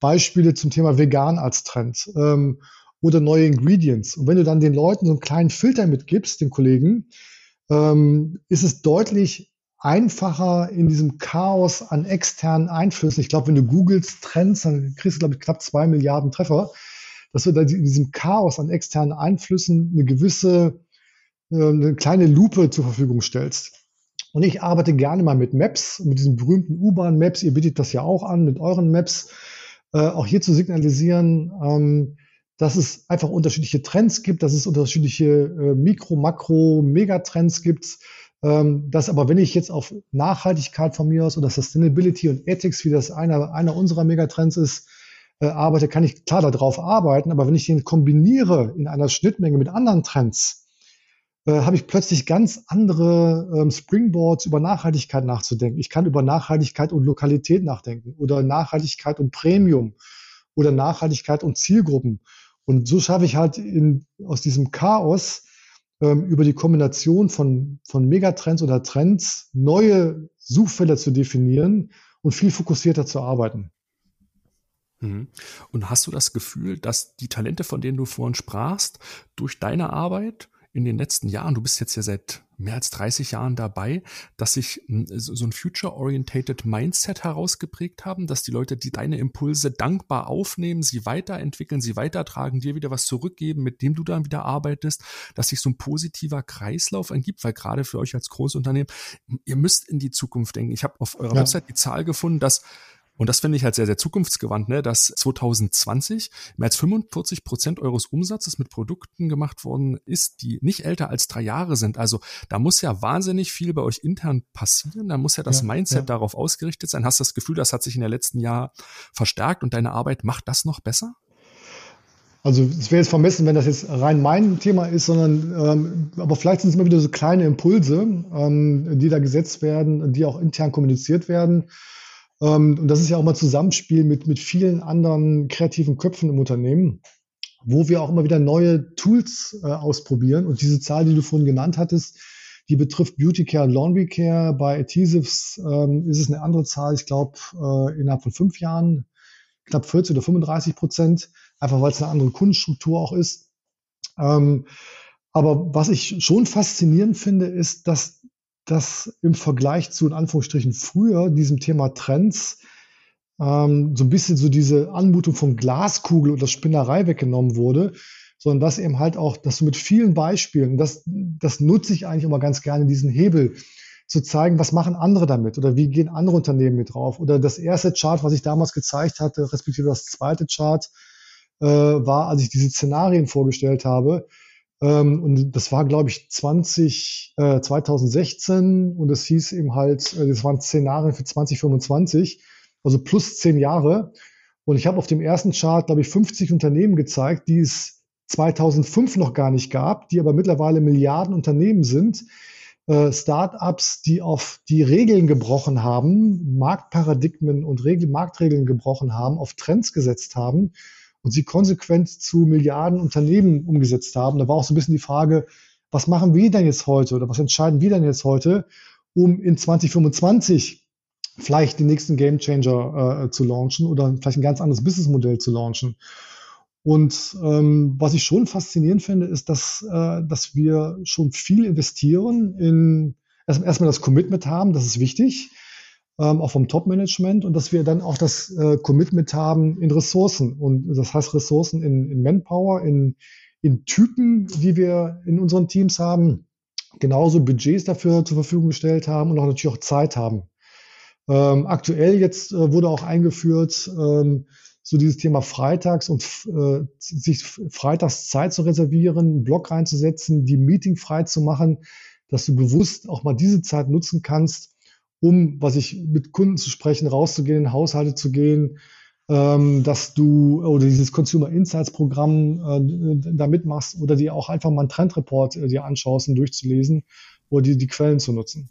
Beispiele zum Thema Vegan als Trend ähm, oder neue Ingredients. Und wenn du dann den Leuten so einen kleinen Filter mitgibst, den Kollegen, ähm, ist es deutlich einfacher in diesem Chaos an externen Einflüssen. Ich glaube, wenn du googelst Trends, dann kriegst du, glaube ich, knapp zwei Milliarden Treffer, dass du da in diesem Chaos an externen Einflüssen eine gewisse, äh, eine kleine Lupe zur Verfügung stellst. Und ich arbeite gerne mal mit Maps, mit diesen berühmten U-Bahn-Maps. Ihr bietet das ja auch an, mit euren Maps, äh, auch hier zu signalisieren, ähm, dass es einfach unterschiedliche Trends gibt, dass es unterschiedliche äh, Mikro-, Makro-, Megatrends gibt, ähm, dass aber, wenn ich jetzt auf Nachhaltigkeit von mir aus oder Sustainability und Ethics, wie das einer, einer unserer Megatrends ist, äh, arbeite, kann ich klar darauf arbeiten. Aber wenn ich den kombiniere in einer Schnittmenge mit anderen Trends, äh, habe ich plötzlich ganz andere ähm, Springboards über Nachhaltigkeit nachzudenken. Ich kann über Nachhaltigkeit und Lokalität nachdenken oder Nachhaltigkeit und Premium oder Nachhaltigkeit und Zielgruppen. Und so schaffe ich halt in, aus diesem Chaos ähm, über die Kombination von, von Megatrends oder Trends neue Suchfelder zu definieren und viel fokussierter zu arbeiten. Mhm. Und hast du das Gefühl, dass die Talente, von denen du vorhin sprachst, durch deine Arbeit in den letzten Jahren, du bist jetzt ja seit mehr als 30 Jahren dabei, dass sich so ein future-orientated Mindset herausgeprägt haben, dass die Leute die deine Impulse dankbar aufnehmen, sie weiterentwickeln, sie weitertragen, dir wieder was zurückgeben, mit dem du dann wieder arbeitest, dass sich so ein positiver Kreislauf ergibt, weil gerade für euch als Großunternehmen, ihr müsst in die Zukunft denken. Ich habe auf eurer ja. Website die Zahl gefunden, dass und das finde ich halt sehr, sehr zukunftsgewandt, ne? dass 2020 mehr als 45 Prozent eures Umsatzes mit Produkten gemacht worden ist, die nicht älter als drei Jahre sind. Also da muss ja wahnsinnig viel bei euch intern passieren. Da muss ja das ja, Mindset ja. darauf ausgerichtet sein. Hast du das Gefühl, das hat sich in den letzten Jahren verstärkt und deine Arbeit macht das noch besser? Also es wäre jetzt vermessen, wenn das jetzt rein mein Thema ist, sondern ähm, aber vielleicht sind es immer wieder so kleine Impulse, ähm, die da gesetzt werden, die auch intern kommuniziert werden. Ähm, und das ist ja auch mal Zusammenspiel mit, mit vielen anderen kreativen Köpfen im Unternehmen. wo wir auch immer wieder neue Tools äh, ausprobieren. Und diese Zahl, die du vorhin genannt hattest, die betrifft Beauty Care und Laundry Care. Bei Adhesives ähm, ist es eine andere Zahl. Ich glaube, äh, innerhalb von fünf Jahren knapp 40 oder 35 Prozent, einfach weil es eine andere Kundenstruktur auch ist. Ähm, aber was ich schon faszinierend finde, ist, dass das im Vergleich zu, in Anführungsstrichen, früher diesem Thema Trends ähm, so ein bisschen so diese Anmutung von Glaskugel oder Spinnerei weggenommen wurde, sondern dass eben halt auch, dass du mit vielen Beispielen, das, das nutze ich eigentlich immer ganz gerne, diesen Hebel, zu zeigen, was machen andere damit oder wie gehen andere Unternehmen mit drauf. Oder das erste Chart, was ich damals gezeigt hatte, respektive das zweite Chart, äh, war, als ich diese Szenarien vorgestellt habe. Ähm, und das war, glaube ich, 20, äh, 2016 und es hieß eben halt, äh, das waren Szenarien für 2025, also plus zehn Jahre. Und ich habe auf dem ersten Chart, glaube ich, 50 Unternehmen gezeigt, die es 2005 noch gar nicht gab, die aber mittlerweile Milliarden Unternehmen sind, äh, Startups, die auf die Regeln gebrochen haben, Marktparadigmen und Regel, Marktregeln gebrochen haben, auf Trends gesetzt haben und sie konsequent zu Milliarden Unternehmen umgesetzt haben. Da war auch so ein bisschen die Frage, was machen wir denn jetzt heute oder was entscheiden wir denn jetzt heute, um in 2025 vielleicht den nächsten Game Changer äh, zu launchen oder vielleicht ein ganz anderes Businessmodell zu launchen. Und ähm, was ich schon faszinierend finde, ist, dass, äh, dass wir schon viel investieren in erstmal erst das Commitment haben, das ist wichtig, ähm, auch vom Top-Management, und dass wir dann auch das äh, Commitment haben in Ressourcen. Und das heißt Ressourcen in, in Manpower, in, in Typen, die wir in unseren Teams haben, genauso Budgets dafür zur Verfügung gestellt haben und auch natürlich auch Zeit haben. Ähm, aktuell jetzt äh, wurde auch eingeführt, ähm, so dieses Thema Freitags und äh, sich freitags Zeit zu reservieren, einen Blog reinzusetzen, die Meeting frei zu machen, dass du bewusst auch mal diese Zeit nutzen kannst, um, was ich mit Kunden zu sprechen, rauszugehen, in Haushalte zu gehen, ähm, dass du oder dieses Consumer Insights Programm äh, da mitmachst oder dir auch einfach mal einen Trendreport äh, dir anschaust und durchzulesen oder die, die Quellen zu nutzen.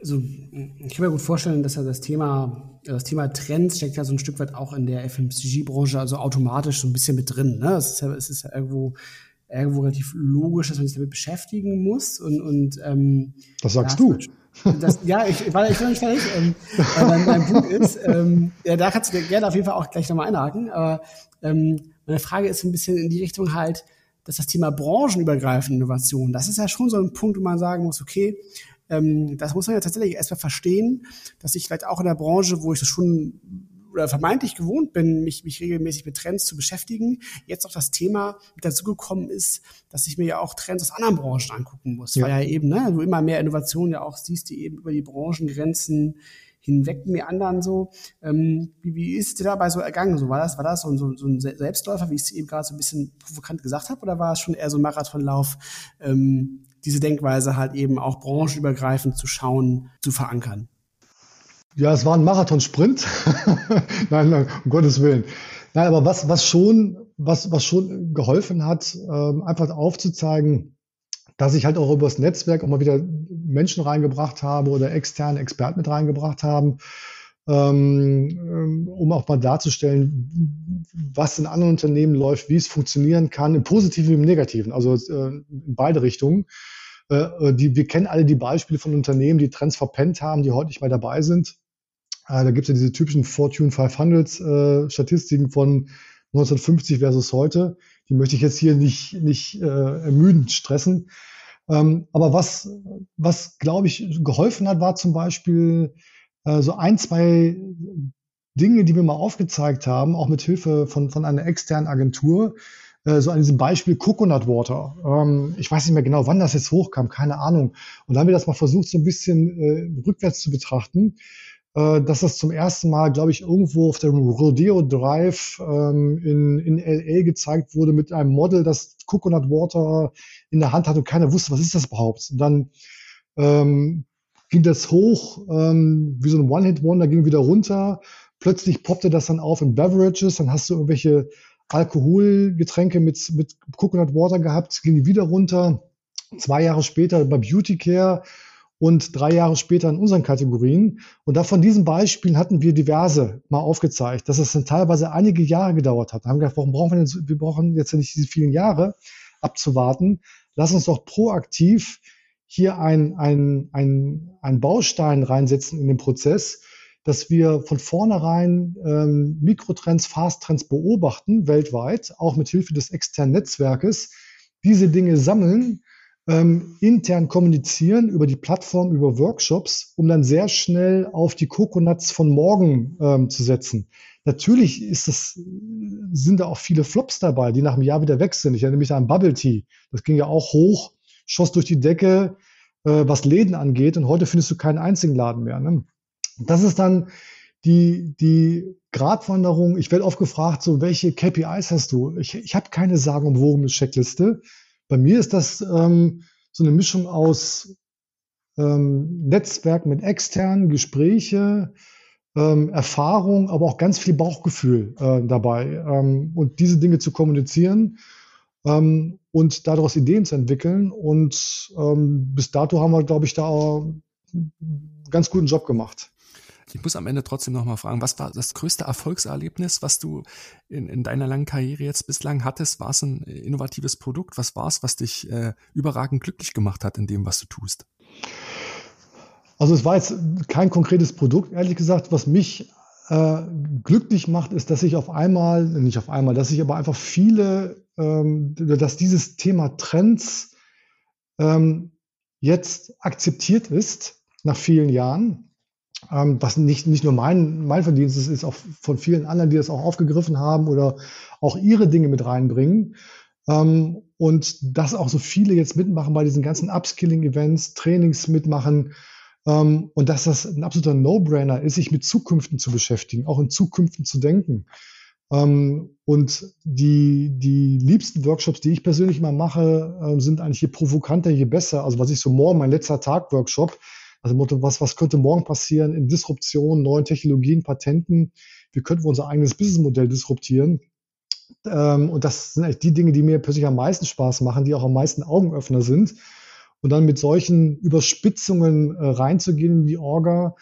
Also, ich kann mir gut vorstellen, dass ja das Thema, das Thema Trends steckt ja so ein Stück weit auch in der FMCG-Branche, also automatisch so ein bisschen mit drin. Ne? Es ist ja, es ist ja irgendwo, irgendwo relativ logisch, dass man sich damit beschäftigen muss. Und, und ähm, das sagst du. Das, ja, ich, war, ich bin nicht fertig. Ähm, äh, mein, mein Punkt ist, ähm, ja, da kannst du gerne auf jeden Fall auch gleich nochmal einhaken. Aber ähm, meine Frage ist ein bisschen in die Richtung halt, dass das Thema branchenübergreifende Innovation, das ist ja schon so ein Punkt, wo man sagen muss, okay, ähm, das muss man ja tatsächlich erstmal verstehen, dass ich vielleicht auch in der Branche, wo ich das schon oder vermeintlich gewohnt bin, mich, mich regelmäßig mit Trends zu beschäftigen, jetzt auch das Thema mit dazu gekommen ist, dass ich mir ja auch Trends aus anderen Branchen angucken muss. Ja. Weil ja eben, ne, du immer mehr Innovationen ja auch siehst, die eben über die Branchengrenzen hinweg meandern so. Ähm, wie, wie ist dir dabei so ergangen? So, war das, war das so, so, so ein Selbstläufer, wie ich es eben gerade so ein bisschen provokant gesagt habe, oder war es schon eher so ein Marathonlauf, ähm, diese Denkweise halt eben auch branchenübergreifend zu schauen, zu verankern? Ja, es war ein Marathonsprint. [LAUGHS] nein, nein, um Gottes Willen. Nein, aber was, was schon, was, was schon geholfen hat, ähm, einfach aufzuzeigen, dass ich halt auch über das Netzwerk auch mal wieder Menschen reingebracht habe oder externe Experten mit reingebracht haben, ähm, ähm, um auch mal darzustellen, was in anderen Unternehmen läuft, wie es funktionieren kann, im Positiven wie im Negativen, also äh, in beide Richtungen. Äh, die, wir kennen alle die Beispiele von Unternehmen, die Trends verpennt haben, die heute nicht mehr dabei sind. Äh, da gibt es ja diese typischen Fortune 500 äh, Statistiken von 1950 versus heute. Die möchte ich jetzt hier nicht, nicht äh, ermüdend stressen. Ähm, aber was, was glaube ich, geholfen hat, war zum Beispiel äh, so ein, zwei Dinge, die wir mal aufgezeigt haben, auch mit Hilfe von, von einer externen Agentur, äh, so an diesem Beispiel Coconut Water. Ähm, ich weiß nicht mehr genau, wann das jetzt hochkam, keine Ahnung. Und dann haben wir das mal versucht, so ein bisschen äh, rückwärts zu betrachten. Äh, dass das zum ersten Mal, glaube ich, irgendwo auf dem Rodeo Drive ähm, in, in LA gezeigt wurde mit einem Model, das Coconut Water in der Hand hat und keiner wusste, was ist das überhaupt. Und dann ähm, ging das hoch, ähm, wie so ein One-Hit-Wonder, ging wieder runter. Plötzlich poppte das dann auf in Beverages, dann hast du irgendwelche Alkoholgetränke mit, mit Coconut Water gehabt, ging wieder runter. Zwei Jahre später bei Beauty Care und drei Jahre später in unseren Kategorien. Und da von diesen Beispielen hatten wir diverse mal aufgezeigt, dass es dann teilweise einige Jahre gedauert hat. Da haben wir gedacht, warum brauchen wir denn, wir brauchen jetzt nicht diese vielen Jahre abzuwarten. Lass uns doch proaktiv hier ein, ein, ein, ein Baustein reinsetzen in den Prozess, dass wir von vornherein ähm, Mikrotrends, Fasttrends beobachten, weltweit, auch mit Hilfe des externen Netzwerkes, diese Dinge sammeln, ähm, intern kommunizieren über die Plattform, über Workshops, um dann sehr schnell auf die Coconuts von morgen ähm, zu setzen. Natürlich ist das, sind da auch viele Flops dabei, die nach einem Jahr wieder weg sind. Ich erinnere mich an Bubble Tea. Das ging ja auch hoch, schoss durch die Decke, äh, was Läden angeht. Und heute findest du keinen einzigen Laden mehr. Ne? Das ist dann die, die Gratwanderung. Ich werde oft gefragt, so welche KPIs hast du? Ich, ich habe keine sagenumwogene Checkliste. Bei mir ist das ähm, so eine Mischung aus ähm, Netzwerk mit externen, Gespräche, ähm, Erfahrung, aber auch ganz viel Bauchgefühl äh, dabei. Ähm, und diese Dinge zu kommunizieren ähm, und daraus Ideen zu entwickeln. Und ähm, bis dato haben wir, glaube ich, da einen ganz guten Job gemacht. Ich muss am Ende trotzdem nochmal fragen, was war das größte Erfolgserlebnis, was du in, in deiner langen Karriere jetzt bislang hattest? War es ein innovatives Produkt? Was war es, was dich äh, überragend glücklich gemacht hat in dem, was du tust? Also es war jetzt kein konkretes Produkt, ehrlich gesagt. Was mich äh, glücklich macht, ist, dass ich auf einmal, nicht auf einmal, dass ich aber einfach viele, ähm, dass dieses Thema Trends ähm, jetzt akzeptiert ist nach vielen Jahren. Ähm, was nicht, nicht nur mein, mein Verdienst ist, ist auch von vielen anderen, die das auch aufgegriffen haben oder auch ihre Dinge mit reinbringen. Ähm, und dass auch so viele jetzt mitmachen bei diesen ganzen Upskilling-Events, Trainings mitmachen, ähm, und dass das ein absoluter No-Brainer ist, sich mit Zukünften zu beschäftigen, auch in Zukünften zu denken. Ähm, und die, die liebsten Workshops, die ich persönlich mal mache, äh, sind eigentlich je provokanter, je besser. Also was ich so morgen, mein letzter Tag-Workshop, also was, was könnte morgen passieren in Disruption, neuen Technologien, Patenten? Wie könnten wir unser eigenes Businessmodell disruptieren? Ähm, und das sind eigentlich die Dinge, die mir persönlich am meisten Spaß machen, die auch am meisten Augenöffner sind und dann mit solchen Überspitzungen äh, reinzugehen in die Orga.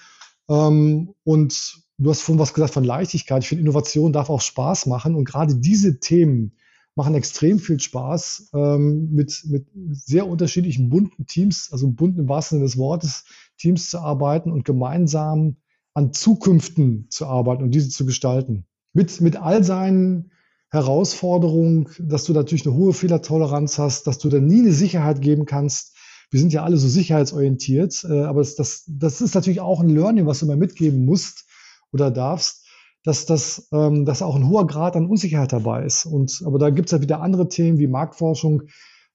Ähm, und du hast vorhin was gesagt von Leichtigkeit. Ich finde, Innovation darf auch Spaß machen. Und gerade diese Themen machen extrem viel Spaß ähm, mit, mit sehr unterschiedlichen bunten Teams, also bunten im wahrsten Sinne des Wortes, Teams zu arbeiten und gemeinsam an Zukünften zu arbeiten und diese zu gestalten. Mit, mit all seinen Herausforderungen, dass du natürlich eine hohe Fehlertoleranz hast, dass du da nie eine Sicherheit geben kannst, wir sind ja alle so sicherheitsorientiert, äh, aber das, das, das ist natürlich auch ein Learning, was du mal mitgeben musst oder darfst, dass das ähm, dass auch ein hoher Grad an Unsicherheit dabei ist. Und aber da gibt es ja wieder andere Themen wie Marktforschung,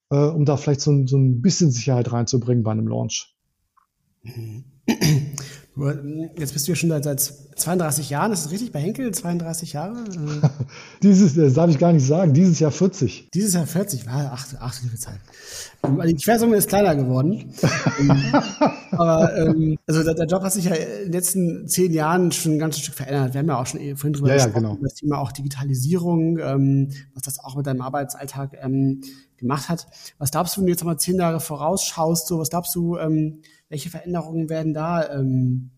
äh, um da vielleicht so, so ein bisschen Sicherheit reinzubringen bei einem Launch. Jetzt bist du ja schon seit, seit 32 Jahren, ist das richtig bei Henkel? 32 Jahre? [LAUGHS] Dieses, das darf ich gar nicht sagen, dieses Jahr 40. Dieses Jahr 40, war ach, ach, liebe Zeit. Ähm, also die Quersumme ist kleiner geworden. [LAUGHS] aber ähm, also der, der, Job hat sich ja in den letzten zehn Jahren schon ein ganzes Stück verändert. Wir haben ja auch schon vorhin drüber ja, gesprochen, ja, genau. über das Thema auch Digitalisierung, ähm, was das auch mit deinem Arbeitsalltag ähm, gemacht hat. Was glaubst du, wenn du jetzt mal zehn Jahre vorausschaust, so was glaubst du, ähm, welche Veränderungen werden da ähm,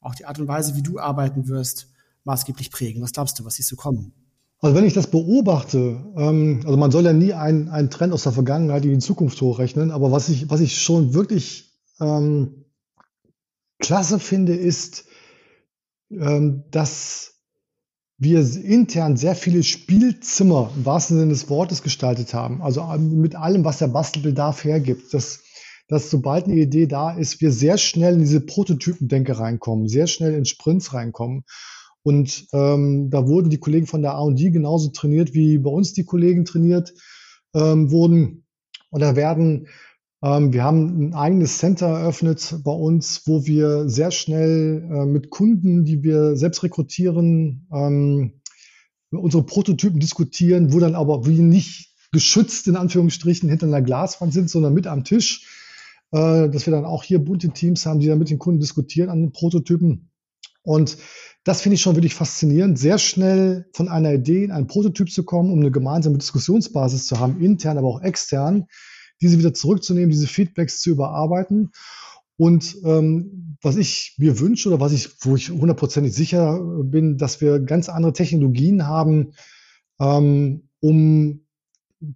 auch die Art und Weise, wie du arbeiten wirst, maßgeblich prägen? Was glaubst du, was siehst du kommen? Also wenn ich das beobachte, ähm, also man soll ja nie einen, einen Trend aus der Vergangenheit in die Zukunft hochrechnen, aber was ich, was ich schon wirklich ähm, klasse finde, ist, ähm, dass wir intern sehr viele Spielzimmer im wahrsten Sinne des Wortes gestaltet haben. Also ähm, mit allem, was der Bastelbedarf hergibt. Das dass sobald eine Idee da ist, wir sehr schnell in diese Prototypendenke reinkommen, sehr schnell in Sprints reinkommen. Und ähm, da wurden die Kollegen von der A&D genauso trainiert, wie bei uns die Kollegen trainiert ähm, wurden. Da werden, ähm, wir haben ein eigenes Center eröffnet bei uns, wo wir sehr schnell äh, mit Kunden, die wir selbst rekrutieren, ähm, unsere Prototypen diskutieren, wo dann aber wir nicht geschützt in Anführungsstrichen hinter einer Glaswand sind, sondern mit am Tisch äh, dass wir dann auch hier bunte Teams haben, die dann mit den Kunden diskutieren an den Prototypen. Und das finde ich schon wirklich faszinierend, sehr schnell von einer Idee in einen Prototyp zu kommen, um eine gemeinsame Diskussionsbasis zu haben, intern, aber auch extern, diese wieder zurückzunehmen, diese Feedbacks zu überarbeiten. Und ähm, was ich mir wünsche oder was ich, wo ich hundertprozentig sicher bin, dass wir ganz andere Technologien haben, ähm, um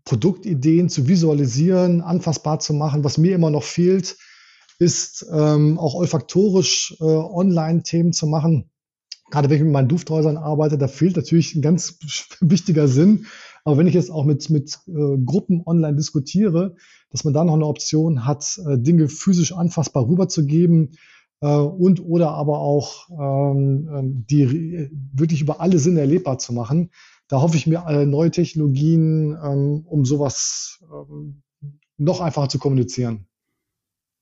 Produktideen zu visualisieren, anfassbar zu machen. Was mir immer noch fehlt, ist ähm, auch olfaktorisch äh, Online-Themen zu machen. Gerade wenn ich mit meinen Dufthäusern arbeite, da fehlt natürlich ein ganz [LAUGHS] wichtiger Sinn. Aber wenn ich jetzt auch mit, mit äh, Gruppen online diskutiere, dass man da noch eine Option hat, äh, Dinge physisch anfassbar rüberzugeben äh, und oder aber auch ähm, ähm die wirklich über alle Sinne erlebbar zu machen, da hoffe ich mir äh, neue Technologien, ähm, um sowas ähm, noch einfacher zu kommunizieren.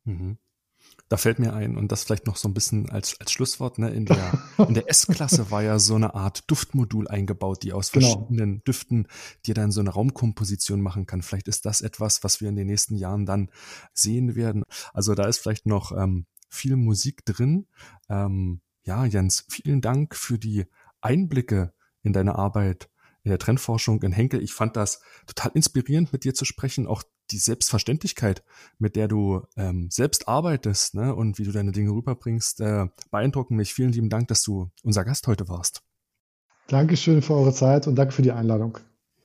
Mhm. Da fällt mir ein, und das vielleicht noch so ein bisschen als, als Schlusswort, ne, in der, in der [LAUGHS] S-Klasse war ja so eine Art Duftmodul eingebaut, die aus genau. verschiedenen. Düften dir dann so eine Raumkomposition machen kann. Vielleicht ist das etwas, was wir in den nächsten Jahren dann sehen werden. Also da ist vielleicht noch ähm, viel Musik drin. Ähm, ja, Jens, vielen Dank für die Einblicke in deine Arbeit in der Trendforschung in Henkel. Ich fand das total inspirierend, mit dir zu sprechen, auch die Selbstverständlichkeit, mit der du ähm, selbst arbeitest ne, und wie du deine Dinge rüberbringst, äh, beeindrucken mich. Vielen lieben Dank, dass du unser Gast heute warst. Dankeschön für eure Zeit und danke für die Einladung.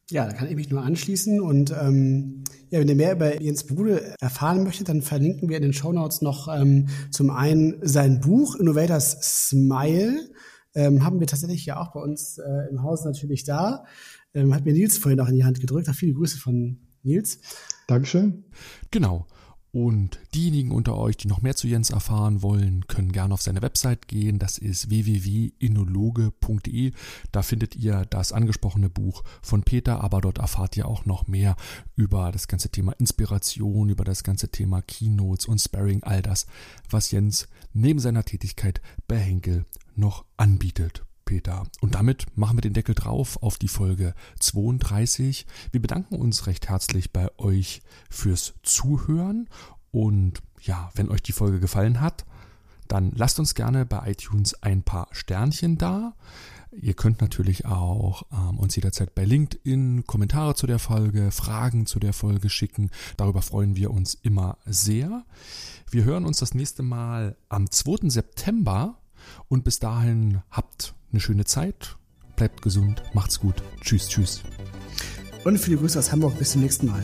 Ja, da kann ich mich nur anschließen. Und ähm, ja, wenn ihr mehr über Jens Bude erfahren möchtet, dann verlinken wir in den Show Notes noch ähm, zum einen sein Buch Innovators Smile. Ähm, haben wir tatsächlich ja auch bei uns äh, im Haus natürlich da. Ähm, hat mir Nils vorhin auch in die Hand gedrückt. Auch viele Grüße von Nils. Dankeschön. Genau. Und diejenigen unter euch, die noch mehr zu Jens erfahren wollen, können gerne auf seine Website gehen. Das ist www.inologe.de. Da findet ihr das angesprochene Buch von Peter, aber dort erfahrt ihr auch noch mehr über das ganze Thema Inspiration, über das ganze Thema Keynotes und Sparring, all das, was Jens neben seiner Tätigkeit bei Henkel noch anbietet. Peter. Und damit machen wir den Deckel drauf auf die Folge 32. Wir bedanken uns recht herzlich bei euch fürs Zuhören und ja, wenn euch die Folge gefallen hat, dann lasst uns gerne bei iTunes ein paar Sternchen da. Ihr könnt natürlich auch ähm, uns jederzeit bei LinkedIn Kommentare zu der Folge, Fragen zu der Folge schicken. Darüber freuen wir uns immer sehr. Wir hören uns das nächste Mal am 2. September und bis dahin habt eine schöne Zeit, bleibt gesund, macht's gut. Tschüss, tschüss. Und viele Grüße aus Hamburg, bis zum nächsten Mal.